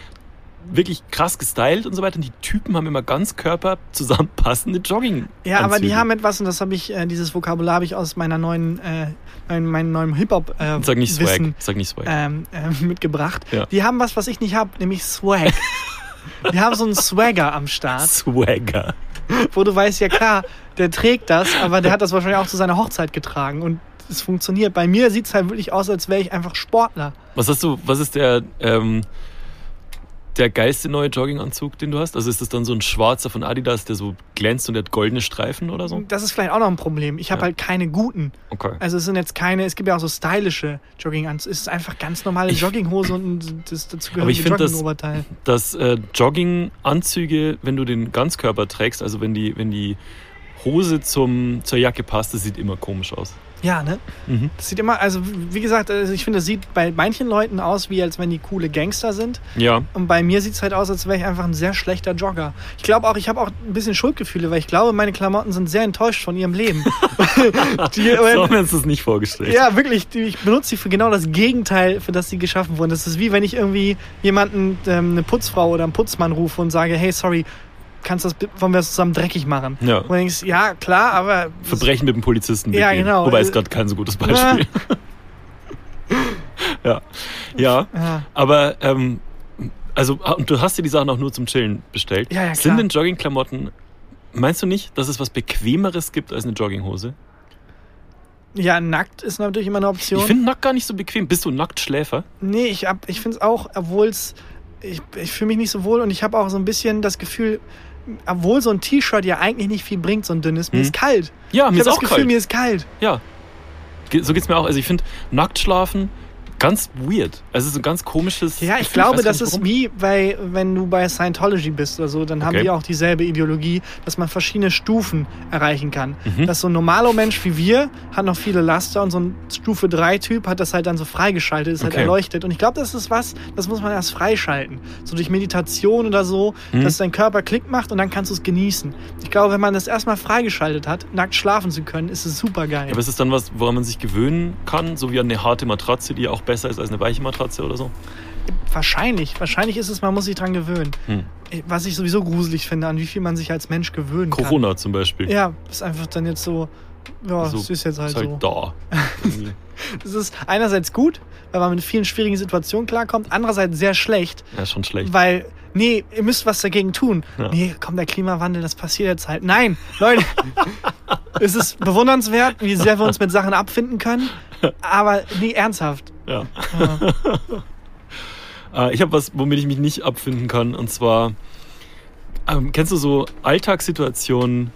wirklich krass gestylt und so weiter und die Typen haben immer ganz körperzusammenpassende Jogging. Ja, aber die haben etwas, und das habe ich, äh, dieses Vokabular habe ich aus meiner neuen, äh, mein, meinem neuen Hip-Hop äh, Sag nicht Swag, Wissen sag nicht Swag. ähm, äh, mitgebracht. Ja. Die haben was, was ich nicht habe, nämlich Swag. die haben so einen Swagger am Start, Swagger. Wo du weißt, ja klar, der trägt das, aber der hat das wahrscheinlich auch zu seiner Hochzeit getragen und es funktioniert. Bei mir sieht es halt wirklich aus, als wäre ich einfach Sportler. Was hast du, was ist der, ähm, der geilste neue Jogginganzug, den du hast? Also ist das dann so ein schwarzer von Adidas, der so glänzt und der hat goldene Streifen oder so? Das ist vielleicht auch noch ein Problem. Ich habe Ja. halt keine guten. Okay. Also es sind jetzt keine, es gibt ja auch so stylische Jogginganzüge. Es ist einfach ganz normale Ich- Jogginghose und das dazugehörige Joggingoberteil. Dass äh, Jogginganzüge, wenn du den Ganzkörper trägst, also wenn die, wenn die Hose zum, zur Jacke passt, das sieht immer komisch aus. Ja, ne? Mhm. Das sieht immer, also wie gesagt, also ich finde, es sieht bei manchen Leuten aus, wie als wenn die coole Gangster sind. Ja. Und bei mir sieht es halt aus, als wäre ich einfach ein sehr schlechter Jogger. Ich glaube auch, ich habe auch ein bisschen Schuldgefühle, weil ich glaube, meine Klamotten sind sehr enttäuscht von ihrem Leben. die, So haben uns das nicht vorgestellt. ja, wirklich, die, ich benutze sie für genau das Gegenteil, für das sie geschaffen wurden. Das ist wie wenn ich irgendwie jemanden, ähm, eine Putzfrau oder einen Putzmann rufe und sage, hey, sorry, kannst das, wollen wir das zusammen dreckig machen? Ja. Und du denkst, ja, klar, aber... Verbrechen mit dem Polizisten Ja, begehen. genau. Wobei ist gerade kein so gutes Beispiel. ja. Ja. Ja. Aber, ähm, also, ah, und du hast dir die Sachen auch nur zum Chillen bestellt. Ja, ja, Sind klar. denn Joggingklamotten meinst du nicht, dass es was Bequemeres gibt als eine Jogginghose? Ja, nackt ist natürlich immer eine Option. Ich finde nackt gar nicht so bequem. Bist du Nacktschläfer? Nee, ich, hab- ich finde es auch, obwohl es. Ich, ich fühle mich nicht so wohl und ich habe auch so ein bisschen das Gefühl, obwohl so ein T-Shirt ja eigentlich nicht viel bringt, so ein dünnes, mir Hm. ist kalt. Ja, mir ich ist habe das auch Gefühl, kalt. mir ist kalt. Ja. So geht's mir auch. Also ich finde nackt schlafen ganz weird. Also es ist ein ganz komisches. Ja, ich Gefühl. glaube, das ist warum. wie bei, wenn du bei Scientology bist oder so, dann haben Okay. die auch dieselbe Ideologie, dass man verschiedene Stufen erreichen kann. Mhm. Dass so ein normaler Mensch wie wir hat noch viele Laster und so ein Stufe 3 Typ hat das halt dann so freigeschaltet, ist halt Okay. erleuchtet. Und ich glaube, das ist was, das muss man erst freischalten. So durch Meditation oder so, Mhm. dass dein Körper Klick macht und dann kannst du es genießen. Ich glaube, wenn man das erstmal freigeschaltet hat, nackt schlafen zu können, ist es super geil. Ja, aber ist es dann was, woran man sich gewöhnen kann? So wie an eine harte Matratze, die ja auch besser ist als eine weiche Matratze oder so? Wahrscheinlich. Wahrscheinlich ist es, man muss sich dran gewöhnen. Hm. Was ich sowieso gruselig finde, an wie viel man sich als Mensch gewöhnen kann. Corona zum Beispiel. Ja, ist einfach dann jetzt so, ja, So, es ist jetzt halt ist halt so. da. Es ist einerseits gut, weil man mit vielen schwierigen Situationen klarkommt, andererseits sehr schlecht, ja, schon schlecht. weil, nee, ihr müsst was dagegen tun. Ja. Nee, komm, der Klimawandel, das passiert jetzt halt. Nein, Leute, es ist bewundernswert, wie sehr wir uns mit Sachen abfinden können, aber nie ernsthaft. Ja. Ja. Äh, ich habe was, womit ich mich nicht abfinden kann. Und zwar, ähm, kennst du so Alltagssituationen,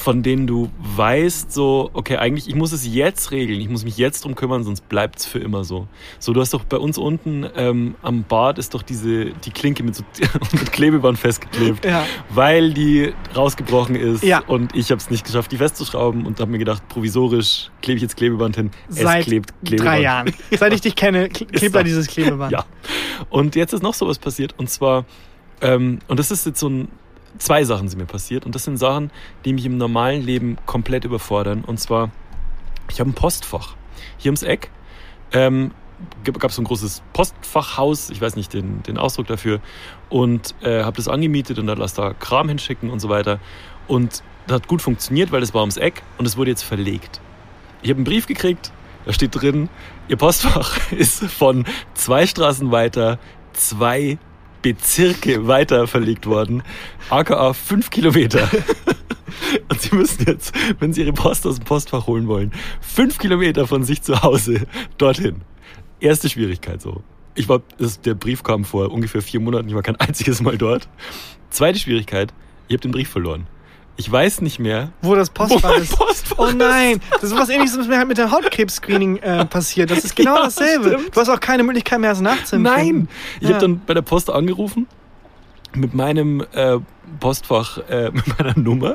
von denen du weißt, so, okay, eigentlich, ich muss es jetzt regeln, ich muss mich jetzt drum kümmern, sonst bleibt es für immer so. So, du hast doch bei uns unten ähm, am Bad ist doch diese, die Klinke mit, so, mit Klebeband festgeklebt, ja. weil die rausgebrochen ist Ja. und ich habe es nicht geschafft, die festzuschrauben und habe mir gedacht, provisorisch klebe ich jetzt Klebeband hin. Seit es klebt Klebeband. drei Jahren. Seit ich dich kenne, kle- klebt da dieses Klebeband. Ja. Und jetzt ist noch sowas passiert. Und zwar, ähm, und das ist jetzt so ein, zwei Sachen sind mir passiert. Und das sind Sachen, die mich im normalen Leben komplett überfordern. Und zwar, ich habe ein Postfach. Hier ums Eck ähm, gab es so ein großes Postfachhaus, ich weiß nicht den, den Ausdruck dafür, und äh, habe das angemietet und dann lass da Kram hinschicken und so weiter. Und das hat gut funktioniert, weil das war ums Eck und es wurde jetzt verlegt. Ich habe einen Brief gekriegt, da steht drin, Ihr Postfach ist von zwei Straßen weiter zwei Bezirke weiter verlegt worden, aka fünf Kilometer. Und Sie müssen jetzt, wenn Sie Ihre Post aus dem Postfach holen wollen, fünf Kilometer von sich zu Hause dorthin. Erste Schwierigkeit so. Ich war, das, der Brief kam vor ungefähr vier Monaten, ich war kein einziges Mal dort. Zweite Schwierigkeit, ich habe den Brief verloren. Ich weiß nicht mehr, Wo das wo Postfach mein ist. Postfach Oh nein, das ist was ähnliches, was mir halt mit der Hautkrebs-Screening äh, passiert. Das ist genau Ja, dasselbe. stimmt. Du hast auch keine Möglichkeit mehr, es nachzuempfinden. Nein! Ich Ja. habe dann bei der Post angerufen mit meinem äh, Postfach, äh, mit meiner Nummer.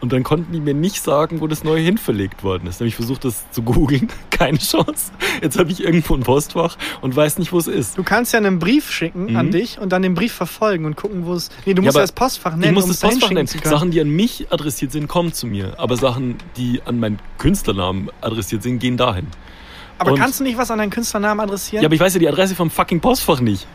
Und dann konnten die mir nicht sagen, wo das neu hinverlegt worden ist. Dann habe ich versucht, das zu googeln. Keine Chance. Jetzt habe ich irgendwo ein Postfach und weiß nicht, wo es ist. Du kannst ja einen Brief schicken Mhm. an dich und dann den Brief verfolgen und gucken, wo es. Nee, du musst ja das Postfach Ich nennen, muss um das Postfach nennen. Sachen, die an mich adressiert sind, kommen zu mir. Aber Sachen, die an meinen Künstlernamen adressiert sind, gehen dahin. aber und- kannst du nicht was an deinen Künstlernamen adressieren? Ja, aber ich weiß ja die Adresse vom fucking Postfach nicht.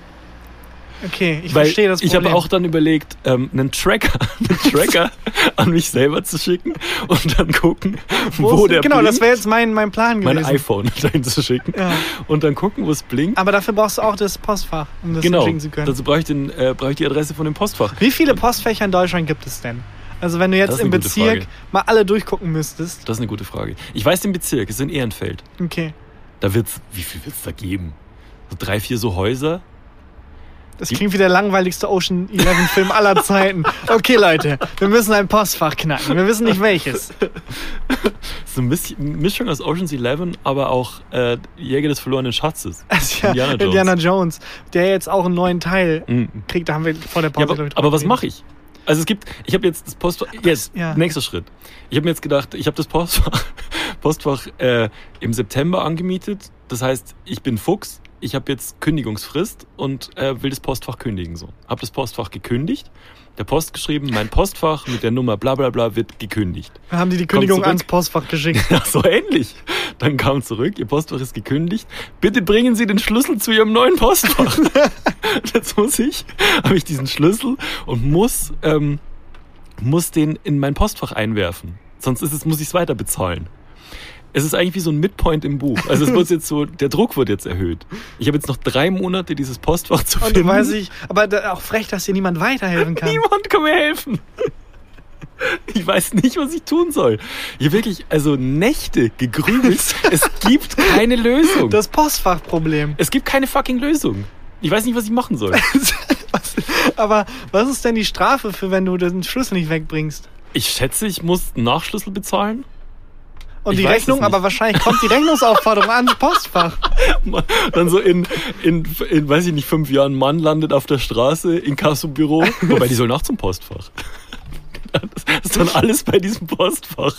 Okay, ich Weil verstehe das ich Problem. habe auch dann überlegt, ähm, einen Tracker, einen Tracker an mich selber zu schicken und dann gucken, wo, Wo der genau, blinkt, das wäre jetzt mein, mein Plan mein gewesen. iPhone dahin zu schicken Ja. und dann gucken, wo es blinkt. Aber dafür brauchst du auch das Postfach, um das genau, schicken zu können. dazu brauche ich, den, äh, brauche ich die Adresse von dem Postfach. Wie viele Postfächer in Deutschland gibt es denn? Also wenn du jetzt im Bezirk mal alle durchgucken müsstest. Das ist eine gute Frage. Ich weiß den Bezirk, es ist in Ehrenfeld. Okay. Da wird's, wie viel wird es da geben? So drei, vier so Häuser? Das klingt wie der langweiligste Ocean 11 Film aller Zeiten. Okay, Leute, wir müssen ein Postfach knacken. Wir wissen nicht welches. So eine Misch- Mischung aus Ocean's Eleven, aber auch äh, Jäger des verlorenen Schatzes. Ist ja Indiana Jones. Indiana Jones, der jetzt auch einen neuen Teil Mhm. kriegt. Da haben wir vor der Ja, Pause, aber, glaub ich, aber was mache ich? Also es gibt, ich habe jetzt das Postfach, jetzt, ja. nächster Schritt. Ich habe mir jetzt gedacht, ich habe das Postfach, Postfach äh, im September angemietet. Das heißt, ich bin Fuchs, ich habe jetzt Kündigungsfrist und äh, will das Postfach kündigen. So, habe das Postfach gekündigt, der Post geschrieben, mein Postfach mit der Nummer bla bla bla wird gekündigt. Dann haben die die Kündigung ans Postfach geschickt. Ja, so ähnlich. Dann kam zurück, Ihr Postfach ist gekündigt. Bitte bringen Sie den Schlüssel zu Ihrem neuen Postfach. Jetzt muss ich, habe ich diesen Schlüssel und muss, ähm, muss den in mein Postfach einwerfen. Sonst ist es, muss ich es weiter bezahlen. Es ist eigentlich wie so ein Midpoint im Buch. Also es wird jetzt so, der Druck wird jetzt erhöht. Ich habe jetzt noch drei Monate, dieses Postfach zu Und du finden. weiß ich, aber auch frech, dass dir niemand weiterhelfen kann. Niemand kann mir helfen. Ich weiß nicht, was ich tun soll. Habe wirklich, also Nächte gegrübelt. es gibt keine Lösung. Das Postfachproblem. es gibt keine fucking Lösung. Ich weiß nicht, was ich machen soll. Was- Aber was ist denn die Strafe für, wenn du den Schlüssel nicht wegbringst? Ich schätze, ich muss einen Nachschlüssel bezahlen. Und Ich die Rechnung, aber wahrscheinlich kommt die Rechnungsaufforderung ans Postfach. Dann so in, in, in, weiß ich nicht, fünf Jahren, ein Mann landet auf der Straße, in Kassobüro. Wobei, die sollen auch zum Postfach. Das ist dann alles bei diesem Postfach.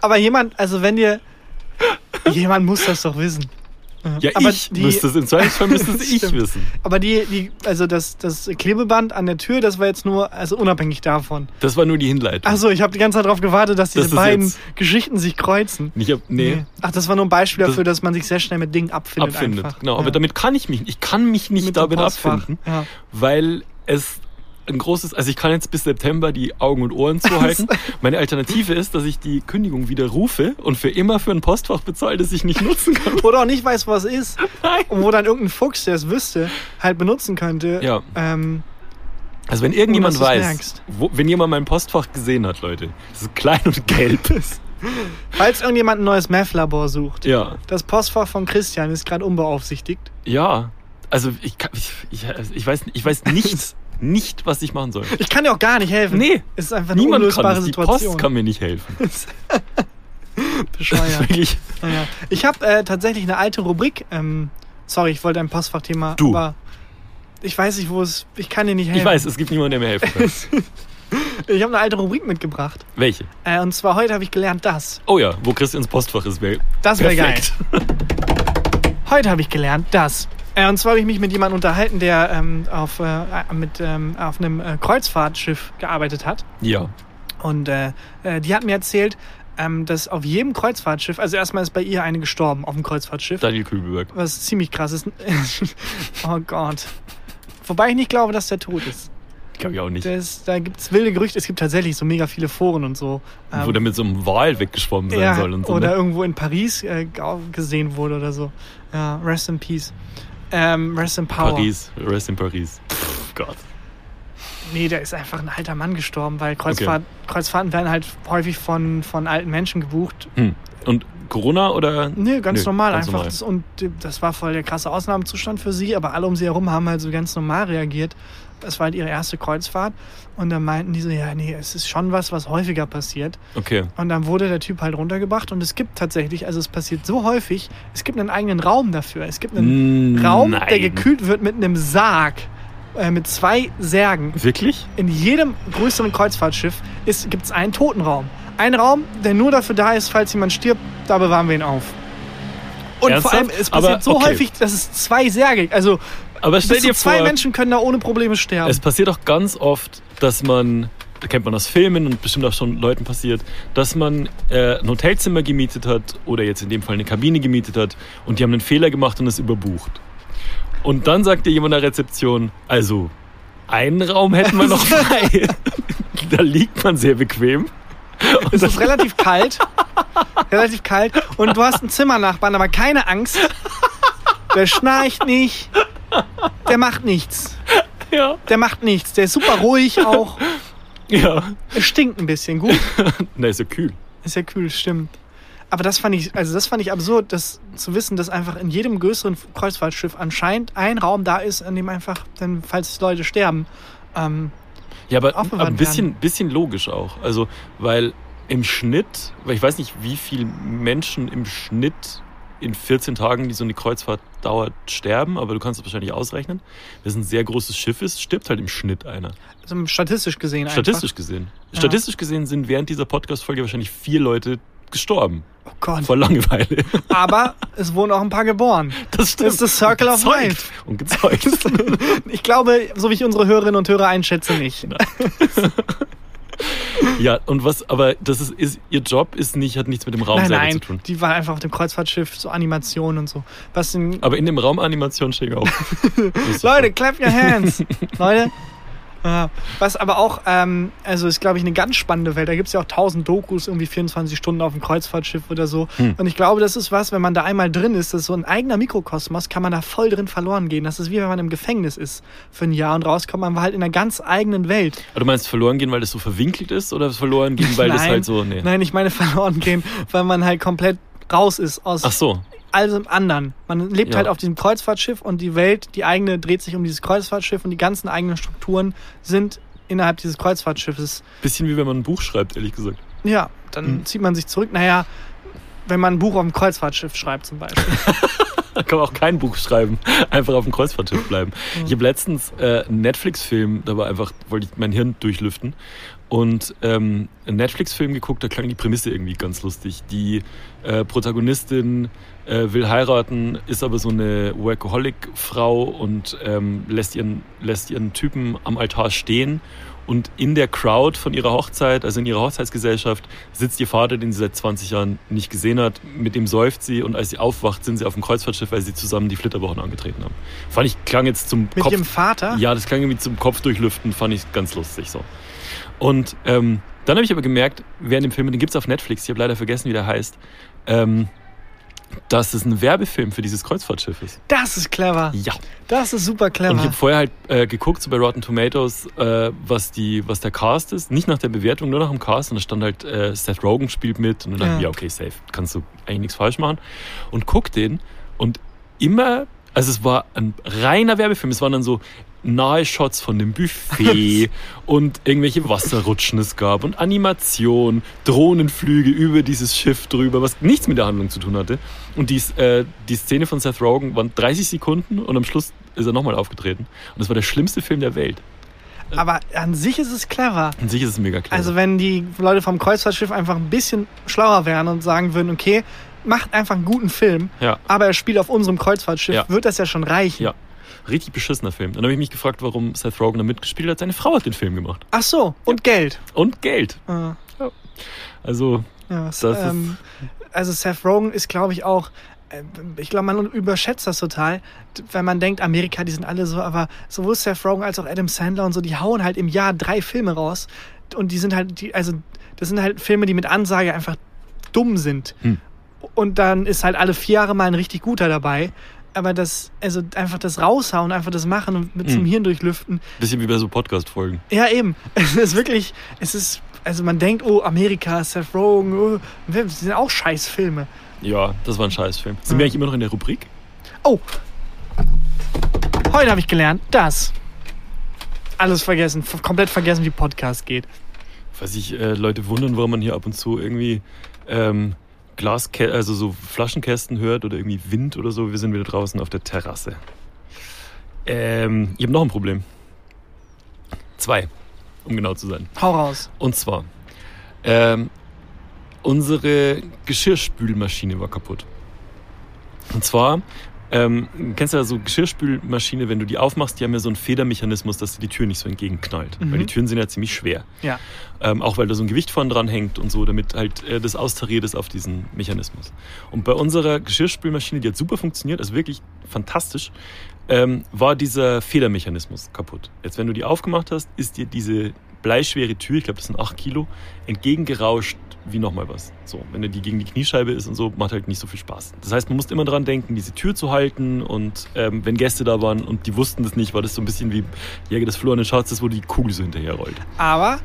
Aber jemand, also wenn dir. Jemand muss das doch wissen. Ja, Aber ich die- müsste es, im Zweifelsfall müsste es ich wissen. Aber die, die, also das, das Klebeband an der Tür, das war jetzt nur, also unabhängig davon. Das war nur die Hinleitung. Achso, ich habe die ganze Zeit darauf gewartet, dass diese Das beiden jetzt- Geschichten sich kreuzen. Ich hab, nee, Ach, das war nur ein Beispiel Das- dafür, dass man sich sehr schnell mit Dingen abfindet. abfindet. Einfach. Genau, aber Ja. damit kann ich mich, ich kann mich nicht Mit damit abfinden, Ja. weil es ein großes, also ich kann jetzt bis September die Augen und Ohren zuhalten. Meine Alternative ist, dass ich die Kündigung wieder rufe und für immer für ein Postfach bezahle, das ich nicht nutzen kann. Wo du auch nicht weißt, was ist. Nein. Und wo dann irgendein Fuchs, der es wüsste, halt benutzen könnte. Ja. Ähm, Also wenn irgendjemand weiß, wo, wenn jemand mein Postfach gesehen hat, Leute, das ist klein und gelb. falls irgendjemand ein neues Meth-Labor sucht. ja, Das Postfach von Christian ist gerade unbeaufsichtigt. ja. Also ich, kann, ich, ich, ich weiß, ich weiß nicht, nicht, was ich machen soll. Ich kann dir auch gar nicht helfen. Nee, Es ist einfach eine Niemand kann unlösbare. Die Situation. Post kann mir nicht helfen. Bescheuert. Wirklich. naja. Ich habe äh, tatsächlich eine alte Rubrik. Ähm, sorry, ich wollte ein Postfachthema. Du. Aber ich weiß nicht, wo es. Ich kann dir nicht helfen. Ich weiß, es gibt niemanden, der mir helfen kann. Ich habe eine alte Rubrik mitgebracht. Welche? Äh, und zwar heute habe ich gelernt das. Oh ja, wo Christians Postfach ist. Wär Das wäre geil. Heute habe ich gelernt das. Äh, und zwar habe ich mich mit jemandem unterhalten, der ähm, auf, äh, mit, ähm, auf einem äh, Kreuzfahrtschiff gearbeitet hat. Ja. Und äh, äh, die hat mir erzählt, ähm, dass auf jedem Kreuzfahrtschiff, also erstmal ist bei ihr eine gestorben auf dem Kreuzfahrtschiff, Daniel Kübelberg. was ziemlich krass ist. oh Gott. Wobei ich nicht glaube, dass der tot ist. Glaube ich auch nicht. Das, da gibt es wilde Gerüchte. Es gibt tatsächlich so mega viele Foren und so. wo der mit so einem Wal weggeschwommen sein ja, soll und so. oder ne? irgendwo in Paris äh, gesehen wurde oder so. Ja, rest in peace. Ähm, rest in power. Paris. Rest in Paris. Pff, Gott. Nee, der ist einfach ein alter Mann gestorben, weil Kreuzfahrt, Kreuzfahrten werden halt häufig von, von alten Menschen gebucht. Hm. Und Corona oder? Nee, ganz Nö, normal ganz einfach. normal. Das, und das war voll der krasse Ausnahmezustand für sie, aber alle um sie herum haben halt so ganz normal reagiert. Das war halt ihre erste Kreuzfahrt. Und dann meinten die so, ja, nee, es ist schon was, was häufiger passiert. Okay. Und dann wurde der Typ halt runtergebracht und es gibt tatsächlich, also es passiert so häufig, es gibt einen eigenen Raum dafür. Es gibt einen Mm, Raum, der gekühlt wird mit einem Sarg, äh, mit zwei Särgen. Wirklich? In jedem größeren Kreuzfahrtschiff gibt es einen Totenraum. Ein Raum, der nur dafür da ist, falls jemand stirbt, da bewahren wir ihn auf. Und Ernsthaft? vor allem, es passiert Aber, so okay. häufig, dass es zwei Särge, also Aber stell dir zwei vor, Menschen können da ohne Probleme sterben. es passiert auch ganz oft, dass man, da kennt man aus Filmen und bestimmt auch schon Leuten passiert, dass man äh, ein Hotelzimmer gemietet hat oder jetzt in dem Fall eine Kabine gemietet hat und die haben einen Fehler gemacht und es überbucht. Und dann sagt dir jemand an der Rezeption, also einen Raum hätten wir noch frei. da liegt man sehr bequem. es ist relativ kalt. relativ kalt. Und du hast einen Zimmernachbarn, aber keine Angst. Der schnarcht nicht. Der macht nichts. Ja. Der macht nichts. Der ist super ruhig auch. Ja. Es stinkt ein bisschen. Gut. Na, ist ja kühl. Ist ja kühl, stimmt. Aber das fand ich, also das fand ich absurd, das zu wissen, dass einfach in jedem größeren Kreuzfahrtschiff anscheinend ein Raum da ist, in dem einfach, dann, falls Leute sterben, ähm, Ja, aber ein bisschen, bisschen logisch auch. Also, weil im Schnitt, weil ich weiß nicht, wie viele Menschen im Schnitt in 14 Tagen, die so eine Kreuzfahrt dauert, sterben, aber du kannst es wahrscheinlich ausrechnen. Wenn es ein sehr großes Schiff ist, stirbt halt im Schnitt einer. also statistisch gesehen Statistisch gesehen. Ja. Statistisch gesehen sind während dieser Podcast-Folge wahrscheinlich vier Leute gestorben. einfach. Oh Gott. Vor Langeweile. Aber es wurden auch ein paar geboren. Das stimmt. Das ist das Circle of Life. Und gezeugt. Ich glaube, so wie ich unsere Hörerinnen und Hörer einschätze, nicht. Ja, und was, aber das ist, ist, ihr Job ist nicht, hat nichts mit dem Raum Nein, selber nein, zu tun. die war einfach auf dem Kreuzfahrtschiff, so Animationen und so. Was in, Aber in dem Raum Animation steht auch. Leute, clap your hands. Leute, was aber auch, ähm, also ist, glaube ich, eine ganz spannende Welt. Da gibt es ja auch tausend Dokus, irgendwie 24 Stunden auf dem Kreuzfahrtschiff oder so. Hm. Und ich glaube, das ist was, wenn man da einmal drin ist, das ist so ein eigener Mikrokosmos, kann man da voll drin verloren gehen. Das ist wie wenn man im Gefängnis ist für ein Jahr und rauskommt man halt in einer ganz eigenen Welt. Aber du meinst verloren gehen, weil das so verwinkelt ist oder verloren gehen, weil das Nein. halt so. Nee. Nein, ich meine verloren gehen, weil man halt komplett raus ist aus Ach so. Allem anderen. Man lebt Ja. halt auf diesem Kreuzfahrtschiff und die Welt, die eigene, dreht sich um dieses Kreuzfahrtschiff und die ganzen eigenen Strukturen sind innerhalb dieses Kreuzfahrtschiffes. Bisschen wie wenn man ein Buch schreibt, ehrlich gesagt. Ja, dann Mhm. zieht man sich zurück. Naja, wenn man ein Buch auf dem Kreuzfahrtschiff schreibt zum Beispiel. Da kann man auch kein Buch schreiben, einfach auf dem Kreuzfahrtschiff bleiben. Ich habe letztens äh, einen Netflix-Film, da war einfach, wollte ich mein Hirn durchlüften und ähm, einen Netflix-Film geguckt, da klang die Prämisse irgendwie ganz lustig. Die äh, Protagonistin äh, will heiraten, ist aber so eine Workaholic-Frau und ähm, lässt, ihren, lässt ihren Typen am Altar stehen und in der Crowd von ihrer Hochzeit, also in ihrer Hochzeitsgesellschaft, sitzt ihr Vater, den sie seit 20 Jahren nicht gesehen hat. Mit dem säuft sie und als sie aufwacht, sind sie auf dem Kreuzfahrtschiff, weil sie zusammen die Flitterwochen angetreten haben. Fand ich, klang jetzt zum Mit Kopf. ihrem Vater? Ja, das klang irgendwie zum Kopf durchlüften, fand ich ganz lustig so. Und ähm, dann habe ich aber gemerkt, während dem Film, den gibt's auf Netflix, ich habe leider vergessen, wie der heißt, ähm, dass es ein Werbefilm für dieses Kreuzfahrtschiff ist. Das ist clever. Ja. Das ist super Und ich clever. habe vorher halt äh, geguckt, so bei Rotten Tomatoes, äh, was, die, was der Cast ist. Nicht nach der Bewertung, nur nach dem Cast. Und da stand halt, äh, Seth Rogen spielt mit. Und dann dachte Ja. ich, ja, okay, safe. Kannst du eigentlich nichts falsch machen. Und guck den. Und immer, also es war ein reiner Werbefilm. Es waren dann so nahe Shots von dem Buffet und irgendwelche Wasserrutschen es gab und Animation, Drohnenflüge über dieses Schiff drüber, was nichts mit der Handlung zu tun hatte. Und die, äh, die Szene von Seth Rogen waren 30 Sekunden und am Schluss ist er nochmal aufgetreten. Und das war der schlimmste Film der Welt. Aber an sich ist es clever. An sich ist es mega klar. Also wenn die Leute vom Kreuzfahrtschiff einfach ein bisschen schlauer wären und sagen würden, okay, macht einfach einen guten Film, ja, aber er spielt auf unserem Kreuzfahrtschiff, Ja. wird das ja schon reichen. ja. Richtig beschissener Film. Dann habe ich mich gefragt, warum Seth Rogen da mitgespielt hat. Seine Frau hat den Film gemacht. Ach so, und Geld. Und Geld. Äh, Also, ja, Das ist- ähm, also Seth Rogen ist, glaube ich, auch, äh, ich glaube, man überschätzt das total, wenn man denkt, Amerika, die sind alle so, aber sowohl Seth Rogen als auch Adam Sandler und so, die hauen halt im Jahr drei Filme raus und die sind halt, die, also das sind halt Filme, die mit Ansage einfach dumm sind. Hm. Und dann ist halt alle vier Jahre mal ein richtig guter dabei. Aber das, also einfach das raushauen, einfach das machen und mit Hm. zum Hirn durchlüften, bisschen wie bei so Podcast-Folgen. ja, eben. Es ist wirklich, es ist, also man denkt, oh, Amerika, Seth Rogen, oh, das sind auch scheiß Filme. Ja, das war ein Scheißfilm. Sind wir eigentlich immer noch in der Rubrik? Oh, heute habe ich gelernt, dass alles vergessen, komplett vergessen, wie Podcast geht. Falls sich äh, Leute wundern, warum man hier ab und zu irgendwie ähm, Glaskä also so Flaschenkästen hört oder irgendwie Wind oder so, wir sind wieder draußen auf der Terrasse. Ähm, ich habe noch ein Problem. Zwei, um genau zu sein. Hau raus. Und zwar, ähm, unsere Geschirrspülmaschine war kaputt. Und zwar, ähm, kennst du ja so Geschirrspülmaschine, wenn du die aufmachst, die haben ja so einen Federmechanismus, dass die Tür nicht so entgegenknallt. Mhm. Weil die Türen sind ja ziemlich schwer. Ja. Ähm, auch weil da so ein Gewicht vorne dran hängt und so, damit halt äh, das austariert ist auf diesen Mechanismus. Und bei unserer Geschirrspülmaschine, die hat super funktioniert, also wirklich fantastisch, ähm, war dieser Federmechanismus kaputt. Jetzt, wenn du die aufgemacht hast, ist dir diese bleischwere Tür, ich glaube, das sind 8 Kilo, entgegengerauscht wie nochmal was. So, wenn er die gegen die Kniescheibe ist und so, macht halt nicht so viel Spaß. Das heißt, man muss immer dran denken, diese Tür zu halten und ähm, wenn Gäste da waren und die wussten das nicht, war das so ein bisschen wie Jäger des verlorenen Schatzes, wo die Kugel so hinterher rollt. Aber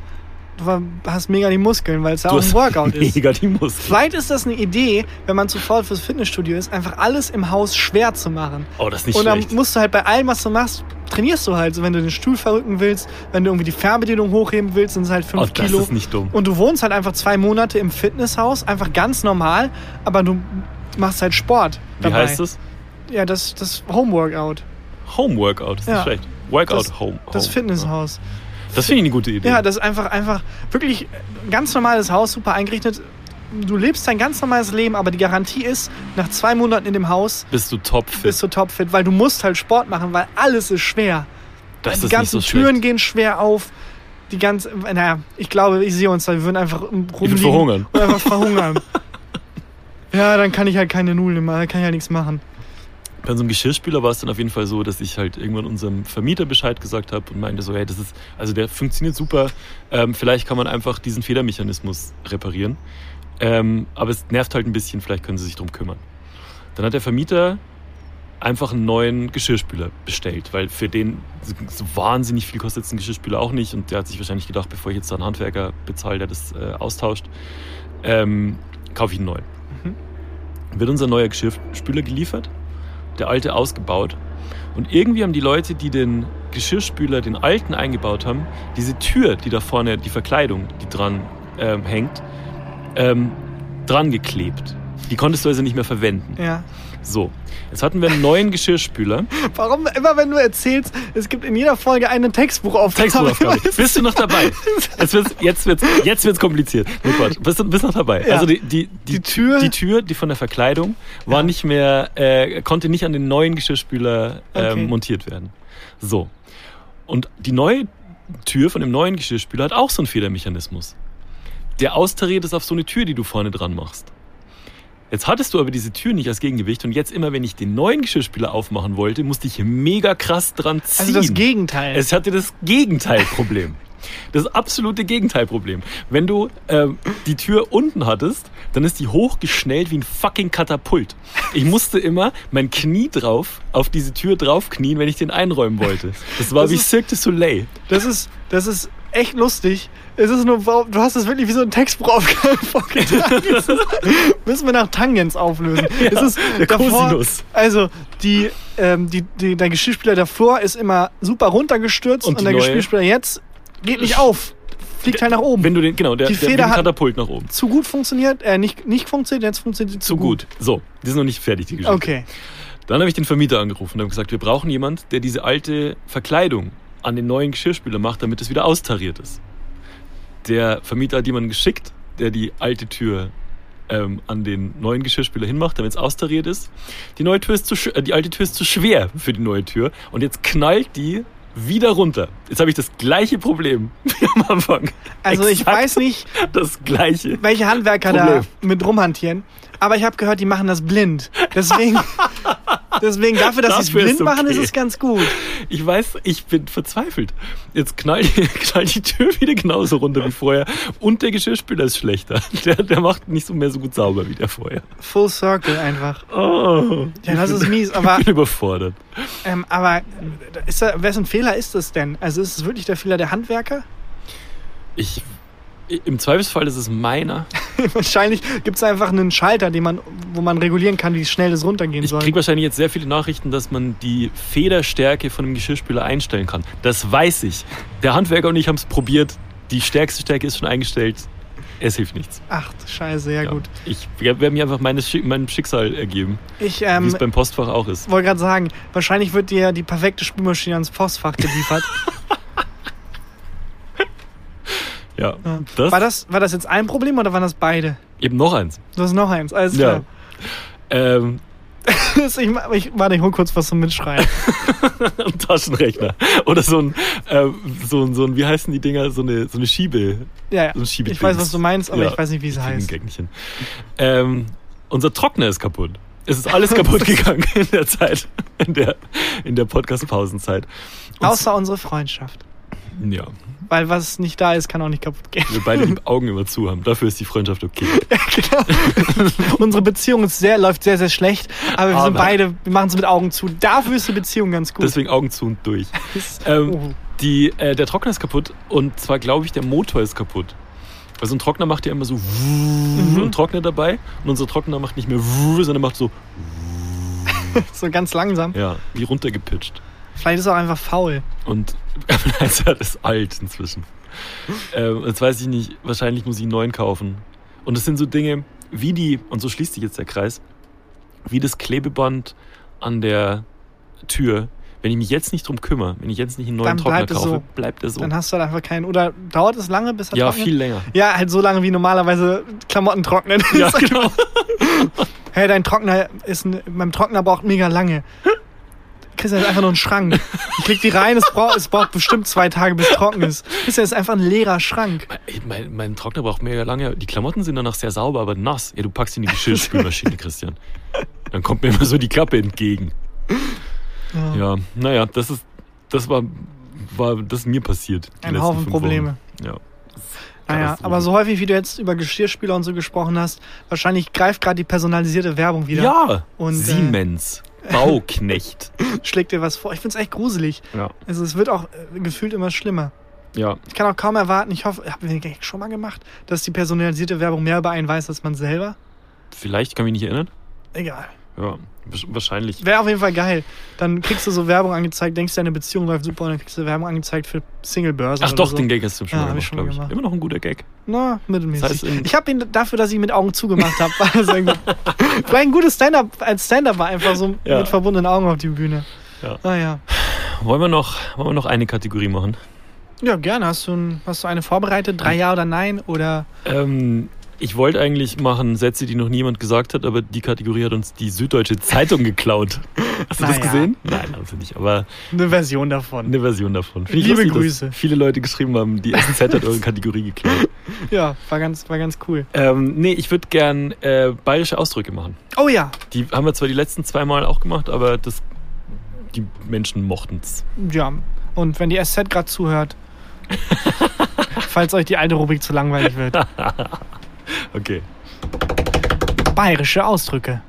du hast mega die Muskeln, weil es ja Du auch ein Workout ist. Mega die Muskeln. Vielleicht ist das eine Idee, wenn man zu faul fürs Fitnessstudio ist, einfach alles im Haus schwer zu machen. Oh, das ist nicht Und dann schlecht. musst du halt bei allem, was du machst, trainierst du halt. So, wenn du den Stuhl verrücken willst, wenn du irgendwie die Fernbedienung hochheben willst, sind es halt Oh, 5 das Kilo. ist nicht dumm. Und du wohnst halt einfach zwei Monate im Fitnesshaus, einfach ganz normal, aber du machst halt Sport. Wie dabei. heißt das? Ja, das, das Homeworkout. Homeworkout, das ist Ja. nicht schlecht. Workout Das- Home. Das Home. Fitnesshaus. Ja. Das finde ich eine gute Idee. Ja, das ist einfach, einfach wirklich ein ganz normales Haus, super eingerichtet. Du lebst dein ganz normales Leben, aber die Garantie ist, nach zwei Monaten in dem Haus Bist du topfit. bist du topfit, weil du musst halt Sport machen, weil alles ist schwer. das die ist ganzen nicht so Türen schlecht. gehen schwer auf. Die ganze, naja, ich glaube, ich sehe uns da, wir würden einfach rumliegen verhungern. und einfach verhungern. ja, dann kann ich halt keine Nudeln machen, kann ich halt nichts machen. Bei unserem Geschirrspüler war es dann auf jeden Fall so, dass ich halt irgendwann unserem Vermieter Bescheid gesagt habe und meinte so, hey, das ist, also der funktioniert super, ähm, vielleicht kann man einfach diesen Federmechanismus reparieren. Ähm, aber es nervt halt ein bisschen, vielleicht können sie sich drum kümmern. Dann hat der Vermieter einfach einen neuen Geschirrspüler bestellt, weil für den so wahnsinnig viel kostet ein Geschirrspüler auch nicht und der hat sich wahrscheinlich gedacht, bevor ich jetzt da einen Handwerker bezahle, der das äh, austauscht, ähm, kaufe ich einen neuen. Wird unser neuer Geschirrspüler geliefert, der alte ausgebaut und irgendwie haben die Leute, die den Geschirrspüler, den alten eingebaut haben, diese Tür, die da vorne, die Verkleidung, die dran ähm, hängt, ähm, dran geklebt. Die konntest du also nicht mehr verwenden. Ja. So, jetzt hatten wir einen neuen Geschirrspüler. Warum immer, wenn du erzählst, es gibt in jeder Folge eine Textbuchaufgabe. Textbuchaufgabe. Bist du noch dabei? Jetzt wird's, jetzt wird's, jetzt wird's kompliziert. Nee, Quatsch. Bist du bist noch dabei? Ja. Also die, die, die, Die Tür- die Tür, die von der Verkleidung, war Ja. nicht mehr, äh, konnte nicht an den neuen Geschirrspüler ähm, Okay. montiert werden. So. Und die neue Tür von dem neuen Geschirrspüler hat auch so einen Federmechanismus. Der austariert es auf so eine Tür, die du vorne dran machst. Jetzt hattest du aber diese Tür nicht als Gegengewicht und jetzt immer, wenn ich den neuen Geschirrspüler aufmachen wollte, musste ich mega krass dran ziehen. Also das Gegenteil. Es hatte das Gegenteilproblem. Das absolute Gegenteilproblem. Wenn du ähm, die Tür unten hattest, dann ist die hochgeschnellt wie ein fucking Katapult. Ich musste immer mein Knie drauf, auf diese Tür draufknien, wenn ich den einräumen wollte. Das war Das wie ist- Cirque du Soleil. Das ist, das ist echt lustig. Es ist nur, du hast es wirklich wie so ein Textbuchaufgabe vorgetragen. Müssen wir nach Tangens auflösen. es ist der davor, Cosinus. also die, ähm, die, die, der Geschirrspüler davor ist immer super runtergestürzt Und und, der neue? Geschirrspüler jetzt geht nicht auf. Fliegt halt nach oben. Wenn du den, genau, der, Die der Feder ein hat- Katapult nach oben. zu gut funktioniert, äh, nicht, nicht funktioniert, jetzt funktioniert sie zu, Zu gut. So, die sind noch nicht fertig, die Geschichte. Okay. Dann habe ich den Vermieter angerufen und habe gesagt, wir brauchen jemand, der diese alte Verkleidung an den neuen Geschirrspüler macht, damit es wieder austariert ist. Der Vermieter hat jemanden geschickt, der die alte Tür ähm, an den neuen Geschirrspüler hinmacht, damit es austariert ist. Die neue Tür ist zu äh, die alte Tür ist zu schwer für die neue Tür und jetzt knallt die wieder runter. Jetzt habe ich das gleiche Problem wie am Anfang. Also ich Exakt weiß nicht, das gleiche. welche Handwerker Problem. da mit rumhantieren. Aber ich habe gehört, die machen das blind. Deswegen, deswegen dafür, dass sie es ist blind machen, ist okay. es ganz gut. Ich weiß, ich bin verzweifelt. Jetzt knallt, knallt die Tür wieder genauso runter wie vorher. Und der Geschirrspüler ist schlechter. Der, der macht nicht so mehr so gut sauber wie der vorher. Full Circle einfach. Oh, Ja, das ist mies. Aber, ich bin überfordert. ähm, aber ist da, wessen Fehler ist das denn? Also ist es wirklich der Fehler der Handwerker? Ich, Im Zweifelsfall ist es meiner. Wahrscheinlich gibt es einfach einen Schalter, den man, wo man regulieren kann, wie schnell das runtergehen Ich soll. kriege wahrscheinlich jetzt sehr viele Nachrichten, dass man die Federstärke von dem Geschirrspüler einstellen kann. Das weiß ich. Der Handwerker und ich haben es probiert. Die stärkste Stärke ist schon eingestellt. Es hilft nichts. Ach, scheiße, ja, gut. Ich werde mir einfach meine, Schick- meinem Schicksal ergeben, Ich wie ähm, es beim Postfach auch ist. wollte gerade sagen, wahrscheinlich wird dir die perfekte Spülmaschine ans Postfach geliefert. Ja. Ja. Das, War das, war das jetzt ein Problem oder waren das beide? eben noch eins. Das ist noch eins, alles Ja. klar. Ähm, ich, ich, warte, ich hol kurz was zum Mitschreiben. ein Taschenrechner. Oder so ein, ähm, so ein, so ein, wie heißen die Dinger? So eine, so eine Schiebe. Ja, ja. So ein Schiebedings. Ich weiß, was du meinst, aber Ja. ich weiß nicht, wie es heißt. Ähm, unser Trockner ist kaputt. Es ist alles kaputt gegangen in der Zeit, in der, in der Podcast-Pausenzeit. Außer unsere Freundschaft. Ja, Weil was nicht da ist, kann auch nicht kaputt gehen. wir beide die Augen immer zu haben. Dafür ist die Freundschaft okay. genau. Unsere Beziehung ist sehr, läuft sehr, sehr schlecht, aber wir sind Aber- beide, wir machen es mit Augen zu. Dafür ist die Beziehung ganz gut. Deswegen Augen zu und durch. Ähm, oh. die, äh, der Trockner ist kaputt und zwar glaube ich, der Motor ist kaputt. Also ein Trockner macht ja immer so Mhm. und trocknet dabei und unser Trockner macht nicht mehr sondern macht so so ganz langsam. ja wie runtergepitcht. Vielleicht ist er auch einfach faul. Und das ist alt inzwischen. Ähm, jetzt weiß ich nicht, wahrscheinlich muss ich einen neuen kaufen. Und das sind so Dinge, wie die, und so schließt sich jetzt der Kreis, wie das Klebeband an der Tür. Wenn ich mich jetzt nicht drum kümmere, wenn ich jetzt nicht einen neuen Dann Trockner es kaufe, so. bleibt er so. Dann hast du halt einfach keinen. Oder dauert es lange, bis er Ja, trocknet? viel länger. Ja, halt so lange wie normalerweise Klamotten trocknen. Ja, genau. Hey, dein Trockner ist ein, mein Trockner braucht mega lange. Christian ist einfach nur ein Schrank. Ich leg die rein, es braucht, es braucht bestimmt zwei Tage, bis es trocken ist. Christian ist einfach ein leerer Schrank. Ey, Mein, mein Trockner braucht mega lange. Die Klamotten sind danach sehr sauber, aber nass. Ja, du packst in die Geschirrspülmaschine, Christian. Dann kommt mir immer so die Klappe entgegen. Ja, naja, das ist, das war, war das mir passiert. Ein Haufen Probleme. Wochen. Ja. Naja, Katastrophe. aber so häufig, wie du jetzt über Geschirrspüler und so gesprochen hast, wahrscheinlich greift gerade die personalisierte Werbung wieder. Ja, Und, äh, Siemens, Bauknecht. Schlägt dir was vor. Ich find's echt gruselig. ja, Also es wird auch äh, gefühlt immer schlimmer. ja. Ich kann auch kaum erwarten, ich hoffe, haben wir den Gag schon mal gemacht, dass die personalisierte Werbung mehr über einen weiß als man selber? Vielleicht, kann mich nicht erinnern. Egal. Ja, wahrscheinlich. Wäre auf jeden Fall geil. Dann kriegst du so Werbung angezeigt, denkst deine Beziehung läuft super und dann kriegst du Werbung angezeigt für Singlebörse. Ach doch, so. den Gag hast du schon Ja, mal gemacht, schon glaube ich. Immer noch ein guter Gag. Na, mittelmäßig. Das heißt, ich habe ihn dafür, dass ich ihn mit Augen zugemacht habe. irgendwie- Vielleicht ein gutes Stand-up als Stand-up war einfach so Ja. mit verbundenen Augen auf die Bühne. Ja. Ah ja. Wollen wir noch, wollen wir noch eine Kategorie machen? Ja, gerne. Hast du, ein, hast du eine vorbereitet? Drei Ja oder Nein? Oder Ähm, ich wollte eigentlich machen Sätze, die noch niemand gesagt hat, aber die Kategorie hat uns die Süddeutsche Zeitung geklaut. Hast du das Naja. gesehen? Nein, also nicht, aber eine Version davon? eine Version davon. Finde Liebe lustig, Grüße. Viele Leute geschrieben haben, die SZ hat eure Kategorie geklaut. Ja, war ganz, war ganz cool. Ähm, nee, ich würde gern äh, bayerische Ausdrücke machen. Oh ja, Die haben wir zwar die letzten zwei Mal auch gemacht, aber das, die Menschen mochten's. ja. Und wenn die SZ gerade zuhört, falls euch die alte Rubrik zu langweilig wird. Okay. Bayerische Ausdrücke.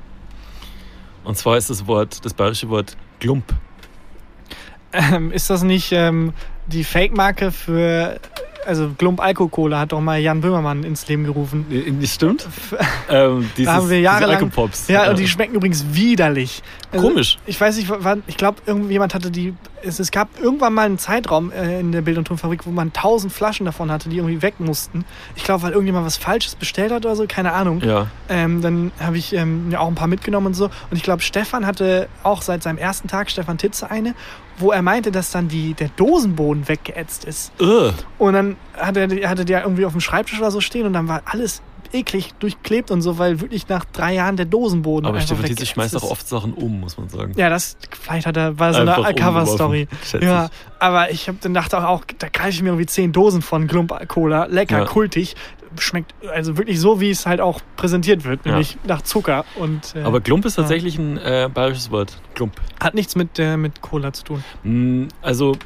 Und zwar ist das Wort, das bayerische Wort Glump. Ähm, ist das nicht ähm, die Fake-Marke für, also Glump Alkokola hat doch mal Jan Böhmermann ins Leben gerufen. Das stimmt. Ähm, dieses, Da haben wir jahrelang. Alkopops. Ja, und die schmecken übrigens widerlich. Also, Komisch. Ich weiß nicht, wann, ich glaube, irgendjemand hatte die. Es, es gab irgendwann mal einen Zeitraum äh, in der Bild- und Tonfabrik, wo man tausend Flaschen davon hatte, die irgendwie weg mussten. Ich glaube, weil irgendjemand was Falsches bestellt hat oder so, keine Ahnung. Ja. Ähm, dann habe ich ähm, mir auch ein paar mitgenommen und so. Und ich glaube, Stefan hatte auch seit seinem ersten Tag, Stefan Titze, eine, wo er meinte, dass dann die, der Dosenboden weggeätzt ist. Ugh. Und dann hatte er hatte der irgendwie auf dem Schreibtisch oder so stehen und dann war alles eklig durchklebt und so, weil wirklich nach drei Jahren der Dosenboden Aber Tietze weggeätzt schmeißt auch oft Sachen um, muss man sagen. Ja, das vielleicht hat er war so Einfach eine Cover-Story. Ja, aber ich habe dann dachte auch, da greife ich mir irgendwie zehn Dosen von Glump Cola, lecker, Ja. kultig, schmeckt also wirklich so, wie es halt auch präsentiert wird, Ja. nämlich nach Zucker und äh, Aber Glump ist tatsächlich ein äh, bayerisches Wort. Glump. hat nichts mit äh, mit Cola zu tun. Hm, also,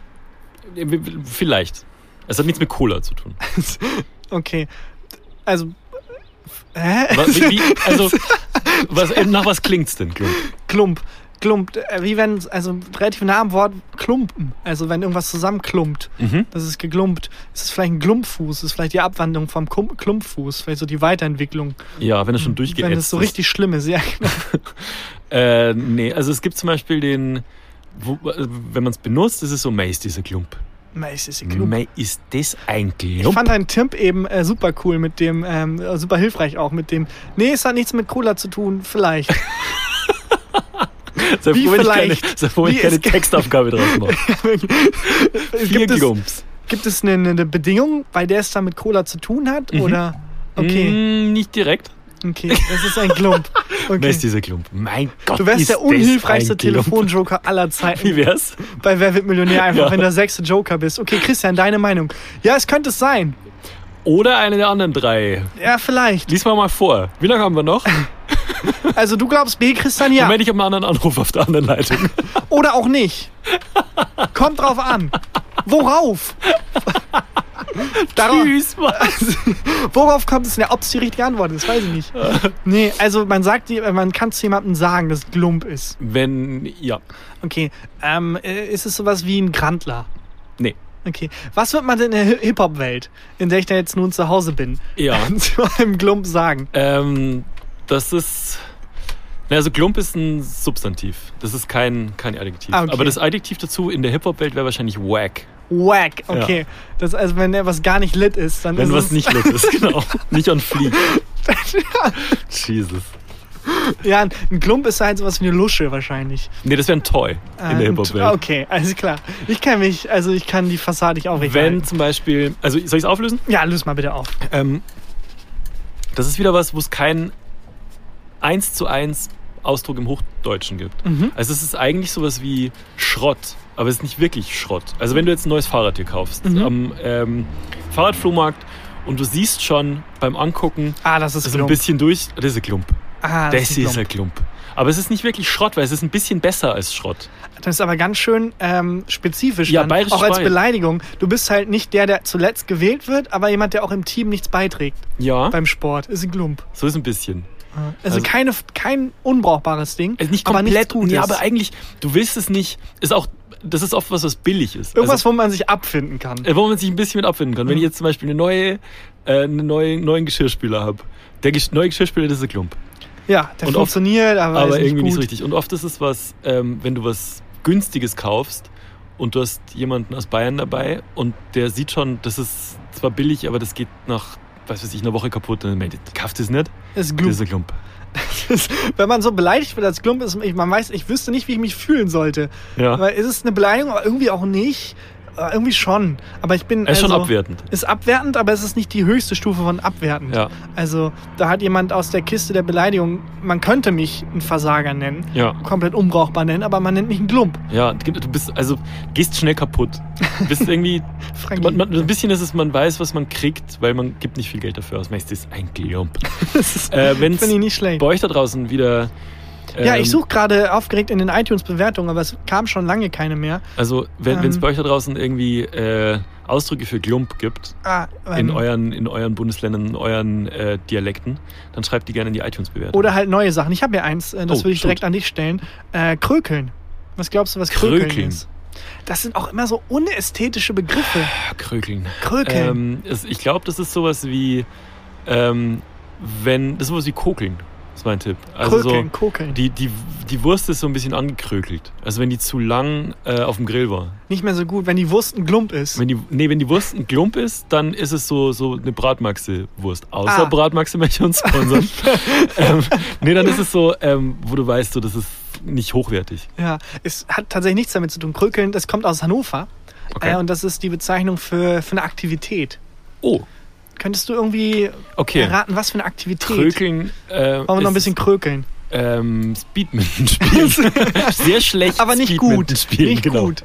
äh, vielleicht. Es hat nichts mit Cola zu tun. Okay, also hä? Was, wie, also, was, äh, nach was klingt's denn, Glump? Klump. Klump, äh, wie wenn, also relativ nah am Wort klumpen. Also wenn irgendwas zusammenklumpt, Mhm. das ist geklumpt. Ist es vielleicht ein Klumpfuß? Ist vielleicht die Abwandlung vom Klumpfuß? Vielleicht so die Weiterentwicklung. Ja, wenn es schon durchgeätzt Wenn es so ist. richtig schlimm ist, ja. genau. Äh, nee, also es gibt zum Beispiel den, wo, äh, wenn man es benutzt, ist es so, ist dieser Klump. Mei, ist es ein Klump. Mei, ist das ein Ich Klump? fand deinen Timp eben äh, super cool mit dem, ähm, äh, super hilfreich auch mit dem, nee, es hat nichts mit Cola zu tun, vielleicht. Sei froh, wenn ich keine, sei froh, ich keine es- Textaufgabe draus mache. Vier gibt, es, Glumps. gibt es eine, eine Bedingung, bei der es dann mit Cola zu tun hat? Mhm. Oder? Okay, Mm, nicht direkt. Okay, das ist ein Klump. Wer Okay. ist dieser Klump? Mein Gott, Du wärst ist der unhilfreichste. Telefonjoker aller Zeiten. Wie wär's? Bei Wer wird Millionär einfach, Ja. wenn du der sechste Joker bist. Okay, Christian, deine Meinung. Ja, es könnte es sein. Oder eine der anderen drei. Ja, vielleicht. Lies mal mal vor. Wie lange haben wir noch? Also du glaubst B, Christian, ja. Moment, ich habe einen anderen Anruf auf der anderen Leitung. Oder auch nicht. Kommt drauf an. Worauf? Darauf, Tschüss, Mann. worauf kommt es denn? Ob es die richtige Antwort ist, weiß ich nicht. Nee, also man sagt, man kann zu jemandem sagen, dass es Glump ist. Wenn, ja. Okay, ähm, äh, ist es sowas wie ein Grandler? Nee. Okay, was wird man denn in der Hi- Hip-Hop-Welt, in der ich da jetzt nun zu Hause bin, Ja. zu einem Glump sagen? Ähm, das ist. Also Glump ist ein Substantiv. Das ist kein, kein Adjektiv. Ah, okay. Aber das Adjektiv dazu in der Hip-Hop-Welt wäre wahrscheinlich wack. Wack, okay. Das, also wenn etwas gar nicht lit ist, dann Wenn ist was nicht lit ist, genau. Nicht on fleek. Jesus. Ja, ein Klump ist halt sowas wie eine Lusche wahrscheinlich. Nee, das wäre ein Toy in der Hip-Hop-Welt. Okay, alles klar. Ich kenne mich, also ich kann die Fassade nicht aufrichten. Wenn zum Beispiel. Also, soll ich es auflösen? Ja, löse mal bitte auf. Ähm, das ist wieder was, wo es keinen 1 zu 1 Ausdruck im Hochdeutschen gibt. Mhm. Also es ist eigentlich sowas wie Schrott, aber es ist nicht wirklich Schrott. Also wenn du jetzt ein neues Fahrrad dir kaufst Mhm. am ähm, Fahrradflohmarkt und du siehst schon beim Angucken Ah, das ist so ein Klump. bisschen durch, das ist ein Klump. ah, Das, ein ist ein Klump. Aber es ist nicht wirklich Schrott, weil es ist ein bisschen besser als Schrott. Das ist aber ganz schön ähm, spezifisch. Ja, dann, auch als. Beleidigung. Du bist halt nicht der, der zuletzt gewählt wird, aber jemand, der auch im Team nichts beiträgt Ja, beim Sport. Ist ein Glump. so ist ein bisschen. Also, Also- keine, kein unbrauchbares Ding. Also nicht aber komplett, Gutes. ja, aber eigentlich, du willst es nicht, ist auch, das ist oft was, was billig ist. Irgendwas, also, wo man sich abfinden kann. äh, wo man sich ein bisschen mit abfinden kann. Wenn ich jetzt zum Beispiel eine neue, äh, einen neuen, neuen Geschirrspüler habe. Der Gesch neue Geschirrspüler, das ist ein Klump. Ja, der Und oft- funktioniert, aber, aber ist nicht irgendwie gut. nicht so richtig. Und oft ist es was, ähm, wenn du was Günstiges kaufst und du hast jemanden aus Bayern dabei und der sieht schon, das ist zwar billig, aber das geht nach, was weiß ich, einer Woche kaputt. Dann meint, er, kauft das nicht? Ist Das Glump. ist ein Klump. Wenn man so beleidigt wird als Glump, ist ich, man weiß, ich wüsste nicht, wie ich mich fühlen sollte. Ja. Weil ist es eine Beleidigung, aber irgendwie auch nicht. Äh, Irgendwie schon. Aber ich bin. Ist schon also, abwertend. Ist abwertend, aber es ist nicht die höchste Stufe von abwertend. Ja. Also, da hat jemand aus der Kiste der Beleidigung, man könnte mich ein Versager nennen, Ja. komplett unbrauchbar nennen, aber man nennt mich einen Glump. Ja, du bist, also, gehst schnell kaputt. Du bist irgendwie, man, man, ein bisschen ist es, man weiß, was man kriegt, weil man gibt nicht viel Geld dafür aus. Meistens ist ein ist, Äh, finde ich nicht schlecht. bei euch da draußen wieder. Ja, ähm, ich suche gerade aufgeregt in den iTunes-Bewertungen, aber es kam schon lange keine mehr. Also, wenn es Ähm. bei euch da draußen irgendwie äh, Ausdrücke für Glump gibt, Ah, in, ähm, euren, in euren Bundesländern, in euren äh, Dialekten, dann schreibt die gerne in die iTunes-Bewertung. oder halt neue Sachen. Ich habe ja eins, äh, das Oh, würde ich shoot. direkt an dich stellen. Äh, Krökeln. Was glaubst du, was Krökeln, Krökeln. ist? Das sind auch immer so unästhetische Begriffe. Ah, Krökeln. Krökeln. Ähm, es, ich glaube, das ist sowas wie, ähm, wenn, das ist sowas wie Kokeln, ist mein Tipp. Also Krökeln, so, Kokeln. die, die, die Wurst ist so ein bisschen angekrökelt. Also wenn die zu lang äh, auf dem Grill war. Nicht mehr so gut, wenn die Wurst ein Glump ist. Wenn die, nee, wenn die Wurst ein Klump ist, dann ist es so, so eine Bratmaxe-Wurst. Außer Ah. Bratmaxe möchte uns sponsern. ähm, nee, dann ist es so, ähm, wo du weißt, so, das ist nicht hochwertig. Ja, es hat tatsächlich nichts damit zu tun. Krökeln, das kommt aus Hannover. Okay. Äh, und das ist die Bezeichnung für, für eine Aktivität. Oh, Könntest du irgendwie okay. erraten, was für eine Aktivität? Krökeln. Äh, Wollen wir noch ein bisschen krökeln? Ähm, Speedminton spielen. Sehr schlecht. Aber nicht Speedminton gut. Spielen, Nicht genau. gut.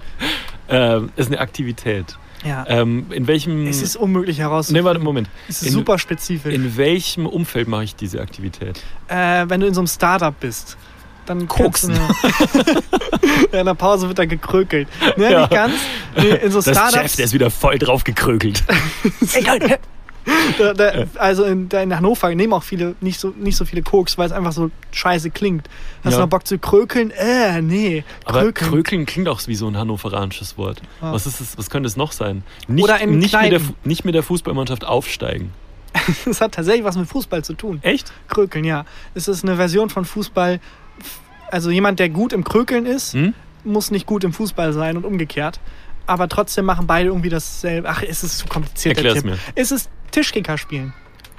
Ähm, ist eine Aktivität. Ja. Ähm, in welchem. es ist unmöglich nee, herauszufinden. warte, Moment. es ist in- super spezifisch. In welchem Umfeld mache ich diese Aktivität? äh, wenn du in so einem Startup bist, dann Koksen. ja, in der Pause wird da gekrökelt. Nee, Ja. nicht ganz. Nee, in so Das Startups. Chef, der ist wieder voll drauf gekrökelt. Ey, Leute, da, da, also in, da in Hannover nehmen auch viele nicht so, nicht so viele Koks, weil es einfach so scheiße klingt. Hast Ja. du noch Bock zu krökeln? Äh, nee. Aber Krökeln. krökeln klingt auch wie so ein hannoveranisches Wort. Ah. Was, ist es, was könnte es noch sein? Nicht, Oder in nicht, mit der, nicht mit der Fußballmannschaft aufsteigen. Das hat tatsächlich was mit Fußball zu tun. Echt? Krökeln, ja. Es ist eine Version von Fußball. Also jemand, der gut im Krökeln ist, Hm? muss nicht gut im Fußball sein und umgekehrt. Aber trotzdem machen beide irgendwie dasselbe. Ach, es ist zu kompliziert. Erklär's mir. Es ist Tischkicker spielen.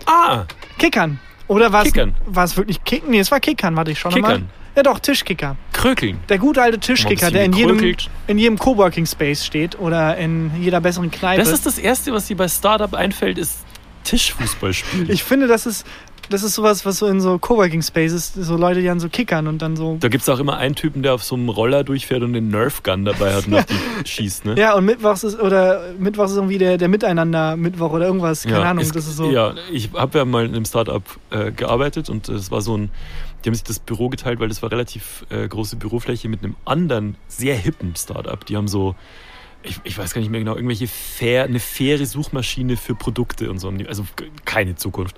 Ah, Kickern. Oder war es Kickern. war es wirklich Kicken? Nee, es war Kickern, warte ich schon Kickern. mal. Ja doch, Tischkicker. krökeln. Der gute alte Tischkicker, der in jedem, in jedem Coworking Space steht oder in jeder besseren Kneipe. Das ist das Erste, was dir bei Startup einfällt, ist Tischfußball spielen. ich finde, das ist, das ist sowas, was so in so Coworking Spaces, so Leute, die dann so kickern und dann so. Da gibt es auch immer einen Typen, der auf so einem Roller durchfährt und den Nerf Gun dabei hat und auf die schießt, ne? Ja, und Mittwochs ist, oder Mittwochs ist irgendwie der, der Miteinander-Mittwoch oder irgendwas. Keine Ahnung, es- das ist so. Ja, ich habe ja mal in einem Startup äh, gearbeitet und es war so ein, die haben sich das Büro geteilt, weil das war relativ äh, große Bürofläche mit einem anderen, sehr hippen Startup. Die haben so, ich, ich weiß gar nicht mehr genau, irgendwelche fair, eine faire Suchmaschine für Produkte und so. Also keine Zukunft.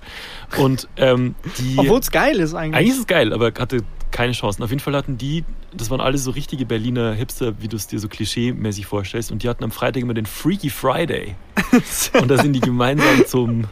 Und ähm, die. Obwohl es geil ist eigentlich. Eigentlich ist es geil, aber hatte keine Chancen. Auf jeden Fall hatten die, das waren alle so richtige Berliner Hipster, wie du es dir so klischee-mäßig vorstellst. Und die hatten am Freitag immer den Freaky Friday. Und da sind die gemeinsam zum,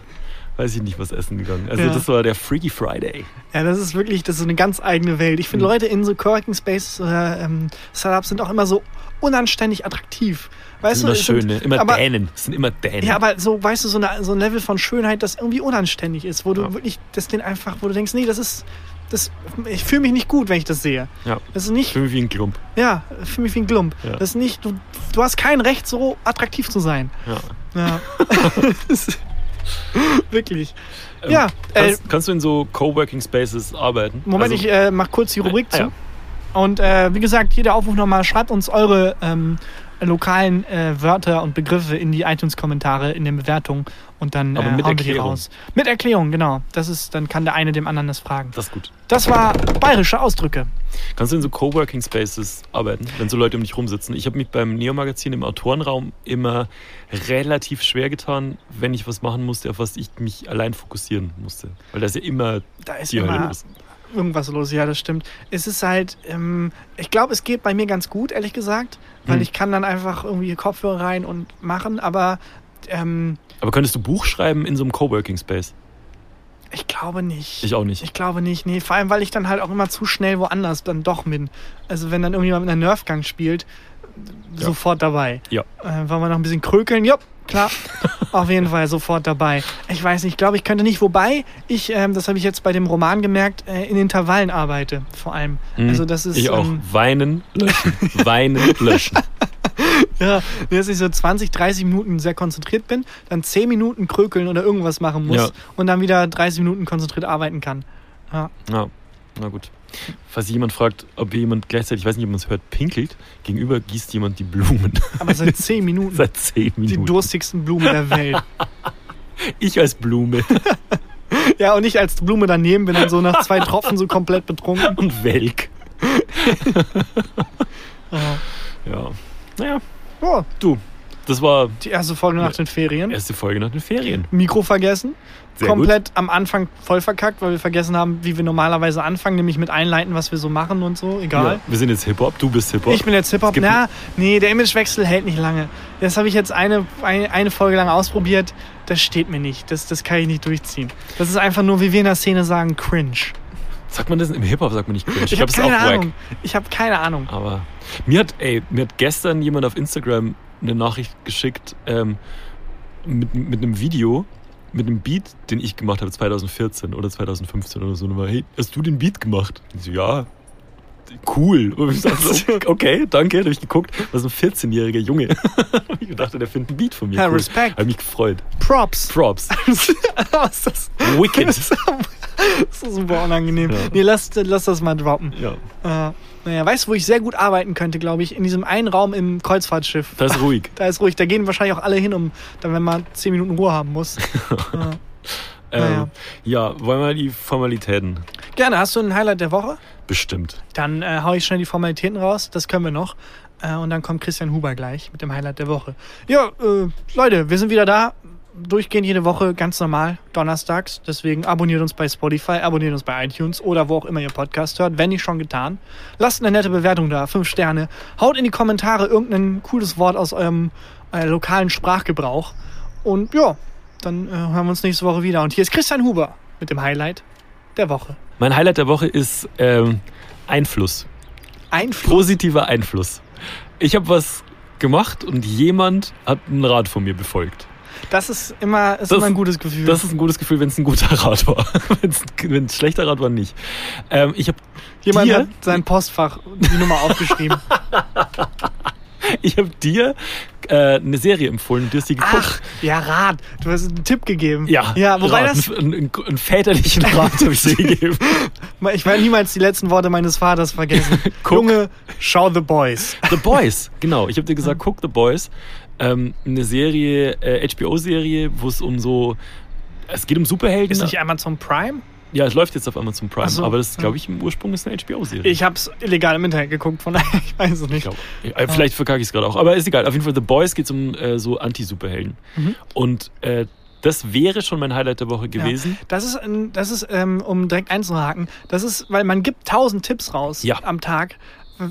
weiß ich nicht, was essen gegangen. Also Ja. das war der Freaky Friday. Ja, das ist wirklich, das ist eine ganz eigene Welt. Ich finde, Mhm. Leute in so Coworking Spaces oder ähm, Startups sind auch immer so unanständig attraktiv. Das Weißt sind du, immer schöne, immer aber, Dänen. Das sind immer Dänen. Ja, aber so, weißt du, so, eine, so ein Level von Schönheit, das irgendwie unanständig ist, wo du Ja. wirklich, das den einfach, wo du denkst, nee, das ist, das, ich fühle mich nicht gut, wenn ich das sehe. ja. Das ist nicht, Für mich wie ein Klump. ja, ich fühle mich wie ein Klump. Ja. Das ist nicht, du, du hast kein Recht, so attraktiv zu sein. Ja. Ja. Das wirklich. Ähm, ja, äh, Kannst, kannst du in so Coworking Spaces arbeiten? Moment, Also, ich äh, mach kurz die Rubrik Ah, zu. ja. Und äh, wie gesagt, hier der Aufruf nochmal, schreibt uns eure ähm, lokalen äh, Wörter und Begriffe in die iTunes-Kommentare, in den Bewertungen und dann Aber äh, mit hauen wir die Erklärung. raus. Mit Erklärung, genau. Das ist, dann kann der eine dem anderen das fragen. Das ist gut. Das war bayerische Ausdrücke. Kannst du in so Coworking Spaces arbeiten, wenn so Leute um dich rumsitzen? Ich habe mich beim Neo-Magazin im Autorenraum immer relativ schwer getan, wenn ich was machen musste, auf was ich mich allein fokussieren musste. Weil da ist ja immer Da ist die Hölle immer los. Irgendwas los, ja, das stimmt. Es ist halt, ähm, ich glaube, es geht bei mir ganz gut, ehrlich gesagt, weil Hm. ich kann dann einfach irgendwie Kopfhörer rein und machen, aber ähm, Aber könntest du Buch schreiben in so einem Coworking Space? ich glaube nicht. Ich auch nicht. Ich glaube nicht, nee, vor allem, weil ich dann halt auch immer zu schnell woanders dann doch bin. Also wenn dann irgendjemand mit einer Nerfgang spielt, Ja. sofort dabei. Ja. Äh, wollen wir noch ein bisschen krökeln? Ja, klar. Auf jeden Fall sofort dabei. Ich weiß nicht, ich glaube, ich könnte nicht, wobei ich, ähm, das habe ich jetzt bei dem Roman gemerkt, äh, in Intervallen arbeite, vor allem. Hm. Also das ist ich auch. ähm, Weinen, löschen. Weinen, löschen. Ja, dass ich so 20, 30 Minuten sehr konzentriert bin, dann 10 Minuten krökeln oder irgendwas machen muss Ja. und dann wieder 30 Minuten konzentriert arbeiten kann. Ja. Ja, na gut. Falls jemand fragt, ob jemand gleichzeitig, ich weiß nicht, ob man es hört, pinkelt, gegenüber gießt jemand die Blumen. Aber seit 10 Minuten. Seit zehn die Minuten. durstigsten Blumen der Welt. Ich als Blume Ja, und ich als Blume daneben bin dann so nach zwei Tropfen so komplett betrunken. und Welk. Ja. Ja. Naja, Oh, du, das war die erste Folge nach den Ferien. erste Folge nach den Ferien. Mikro vergessen. Sehr komplett am Anfang voll verkackt, weil wir vergessen haben, wie wir normalerweise anfangen, nämlich mit einleiten, was wir so machen und so. Egal. Ja, wir sind jetzt Hip-Hop, du bist Hip-Hop. Ich bin jetzt Hip-Hop. Na, nee, der Imagewechsel hält nicht lange. Das habe ich jetzt eine, eine, eine Folge lang ausprobiert. Das steht mir nicht. Das, das kann ich nicht durchziehen. Das ist einfach nur, wie wir in der Szene sagen, cringe. Sagt man das im Hip-Hop, sagt man nicht cringe. Ich, Ich, glaube, habe es ist keine auch wack. Ich habe keine Ahnung. Aber mir hat, ey, mir hat gestern jemand auf Instagram eine Nachricht geschickt ähm, mit, mit einem Video, mit einem Beat, den ich gemacht habe 2014 oder 2015 oder so. Und war, hey, hast du den Beat gemacht? Ich so, ja. Cool. Und ich dachte okay, danke. Da habe ich geguckt, was ein 14-jähriger Junge. ich dachte, der findet einen Beat von mir. Ja, cool. Respekt. Habe mich gefreut. Props. Props. Was ist das? Wicked. Das ist, das ist super unangenehm. Ja. Nee, lass, lass das mal droppen. ja, Äh, naja, weißt du, wo ich sehr gut arbeiten könnte, glaube ich? In diesem einen Raum im Kreuzfahrtschiff. das ist ruhig. Da ist ruhig. Da gehen wahrscheinlich auch alle hin, um dann, wenn man 10 Minuten Ruhe haben muss. ja. Ähm, ja, wollen wir die Formalitäten? Gerne. Hast du ein Highlight der Woche? Bestimmt. Dann äh, hau ich schnell die Formalitäten raus. Das können wir noch. Äh, und dann kommt Christian Huber gleich mit dem Highlight der Woche. Ja, äh, Leute, wir sind wieder da. Durchgehend jede Woche, ganz normal, donnerstags. Deswegen abonniert uns bei Spotify, abonniert uns bei iTunes oder wo auch immer ihr Podcast hört, wenn nicht schon getan. Lasst eine nette Bewertung da, fünf Sterne. Haut in die Kommentare irgendein cooles Wort aus eurem äh, lokalen Sprachgebrauch. Und ja, dann äh, hören wir uns nächste Woche wieder. Und hier ist Christian Huber mit dem Highlight der Woche. Mein Highlight der Woche ist ähm, Einfluss. Einfluss. Positiver Einfluss. Ich habe was gemacht und jemand hat einen Rat von mir befolgt. Das ist immer, ist Das- immer ein gutes Gefühl. Das ist ein gutes Gefühl, wenn es ein guter Rat war. wenn es ein schlechter Rat war, nicht. Ähm, ich habe Jemand dir, hat sein Postfach die Nummer aufgeschrieben. ich hab dir äh, eine Serie empfohlen und du hast die geguckt. Ach, ja, Rat. Du hast einen Tipp gegeben. ja, Ja, wobei Rat, das. einen, einen, einen väterlichen Rat habe ich dir gegeben. Ich werde niemals die letzten Worte meines Vaters vergessen. Guck. Junge, schau The Boys. The Boys, genau. Ich habe dir gesagt, guck The Boys. Ähm, eine Serie, äh, HBO-Serie, wo es um so. Es geht um Superhelden. Ist nicht Amazon Prime? Ja, es läuft jetzt auf Amazon Prime, so, aber das ja. glaube ich im Ursprung ist eine HBO-Serie. Ich hab's illegal im Internet geguckt, von daher, ich weiß es nicht. glaube. Ja, vielleicht verkacke ich es gerade auch. Aber ist egal. Auf jeden Fall, The Boys geht um äh, so Anti-Superhelden. Mhm. Und äh, das wäre schon mein Highlight der Woche gewesen. Das ist, das ist ähm, um direkt einzuhaken, das ist, weil man gibt tausend Tipps raus Ja. am Tag.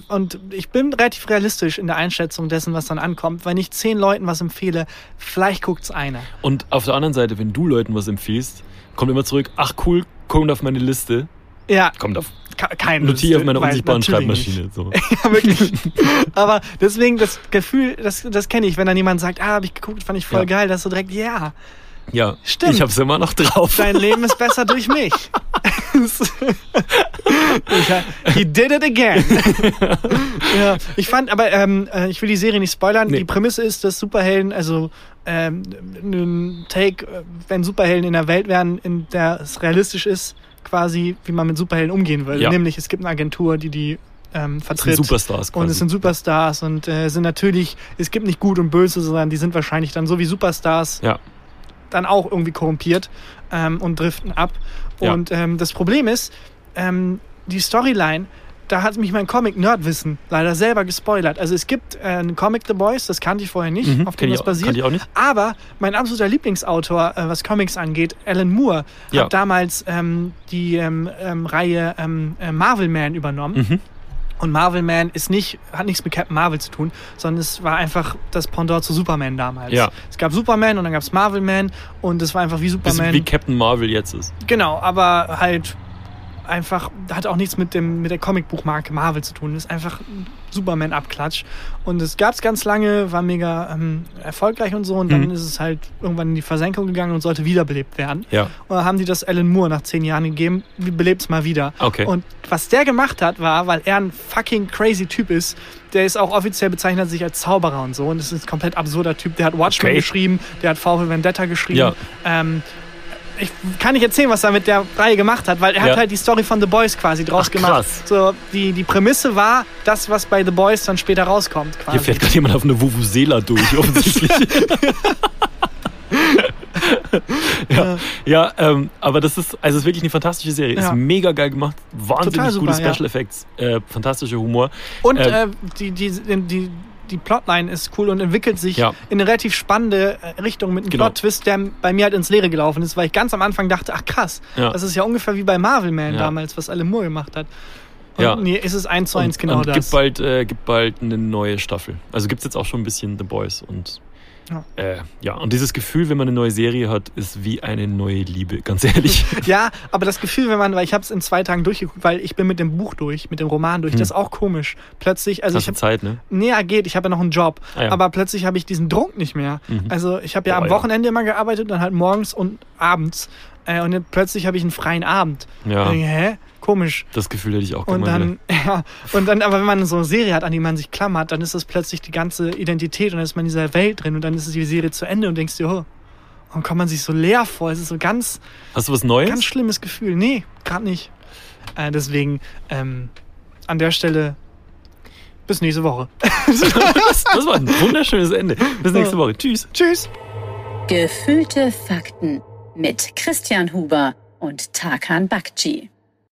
Und ich bin relativ realistisch in der Einschätzung dessen, was dann ankommt. Wenn ich zehn Leuten was empfehle, vielleicht guckt's einer. Und auf der anderen Seite, wenn du Leuten was empfiehlst, kommt immer zurück, ach cool, kommt auf meine Liste. Ja, Kommt auf, ke- kein notiere auf meiner unsichtbaren. Schreibmaschine. So. Ja, wirklich. Aber deswegen das Gefühl, das, das kenne ich, wenn dann jemand sagt, ah, habe ich geguckt, fand ich voll Ja. geil, dass du direkt, ja, Ja, Stimmt. ich hab's immer noch drauf. dein Leben ist besser durch mich. ich, he did it again. ja, ich fand, aber ähm, äh, ich will die Serie nicht spoilern. Nee. Die Prämisse ist, dass Superhelden, also ähm, ein Take, äh, wenn Superhelden in der Welt wären, in der es realistisch ist, quasi, wie man mit Superhelden umgehen würde. Ja. Nämlich, es gibt eine Agentur, die die ähm, vertritt. Superstars quasi. Und es sind Superstars und äh, sind natürlich, es gibt nicht gut und böse, sondern die sind wahrscheinlich dann so wie Superstars ja. Dann auch irgendwie korrumpiert ähm, und driften ab. Ja. Und ähm, das Problem ist, ähm, die Storyline, da hat mich mein Comic-Nerdwissen leider selber gespoilert. Also es gibt äh, einen Comic The Boys, das kannte ich vorher nicht, Mhm, auf dem das basiert. ich auch nicht. Aber mein absoluter Lieblingsautor, äh, was Comics angeht, Alan Moore, Ja. hat damals ähm, die ähm, ähm, Reihe äh, Marvel Man übernommen. Mhm. Und Marvel Man ist nicht, hat nichts mit Captain Marvel zu tun, sondern es war einfach das Pendant zu Superman damals. Ja. Es gab Superman und dann gab es Marvel Man und es war einfach wie Bisschen Superman. wie Captain Marvel jetzt ist. Genau, aber halt einfach, hat auch nichts mit, dem, mit der Comicbuchmarke Marvel zu tun. Das ist einfach ein Superman-Abklatsch. Und es gab es ganz lange, war mega ähm, erfolgreich und so. Und dann Mhm. ist es halt irgendwann in die Versenkung gegangen und sollte wiederbelebt werden. Ja. Und dann haben die das Alan Moore nach zehn Jahren gegeben, belebt es mal wieder. Okay. Und was der gemacht hat, war, weil er ein fucking crazy Typ ist, der ist auch offiziell bezeichnet sich als Zauberer und so. Und das ist ein komplett absurder Typ. Der hat Watchmen Okay. geschrieben, der hat V für Vendetta geschrieben. Ja. Ähm, ich kann nicht erzählen, was er mit der Reihe gemacht hat, weil er Ja. hat halt die Story von The Boys quasi draus Ach, gemacht. krass. So, die, die Prämisse war das, was bei The Boys dann später rauskommt. Quasi. Hier fährt gerade jemand auf eine Vuvuzela durch, offensichtlich. ja, ja ähm, aber das ist, also ist wirklich eine fantastische Serie. Ja. Ist mega geil gemacht, wahnsinnig gute super, ja. Special Effects, äh, fantastischer Humor. Und Ähm, äh, die, die, die, die Plotline ist cool und entwickelt sich Ja. in eine relativ spannende äh, Richtung mit einem Genau. Plot-Twist, der bei mir halt ins Leere gelaufen ist, weil ich ganz am Anfang dachte, ach krass, Ja. das ist ja ungefähr wie bei Marvel Man damals, was Alan Moore gemacht hat. Und Ja. nee, ist es eins zu eins und, genau und das. Gibt bald, äh, gibt bald eine neue Staffel. Also gibt es jetzt auch schon ein bisschen The Boys und Ja. äh, ja, und dieses Gefühl, wenn man eine neue Serie hat, ist wie eine neue Liebe, ganz ehrlich. Ja, aber das Gefühl, wenn man, weil ich habe es in zwei Tagen durchgeguckt, weil ich bin mit dem Buch durch, mit dem Roman durch, Hm. das ist auch komisch. Plötzlich, also Hast ich habe Zeit, ne? näher geht, ich habe ja noch einen Job, Ah, ja. aber plötzlich habe ich diesen Druck nicht mehr. Mhm. Also ich habe ja Boah, am ja. Wochenende immer gearbeitet, dann halt morgens und abends. Äh, und jetzt plötzlich habe ich einen freien Abend. Ja, ich, hä? Komisch. das Gefühl hätte ich auch Und dann, ja, und dann, aber wenn man so eine Serie hat, an die man sich klammert, dann ist das plötzlich die ganze Identität und dann ist man in dieser Welt drin und dann ist die Serie zu Ende und denkst dir, oh, warum kommt man sich so leer vor? Es ist so ganz. Hast du was Neues? ganz schlimmes Gefühl. Nee, gerade nicht. Äh, deswegen, ähm, an der Stelle, bis nächste Woche. Das war ein wunderschönes Ende. Bis nächste Woche. Tschüss. Tschüss. Gefühlte Fakten mit Christian Huber und Tarkan Bakci.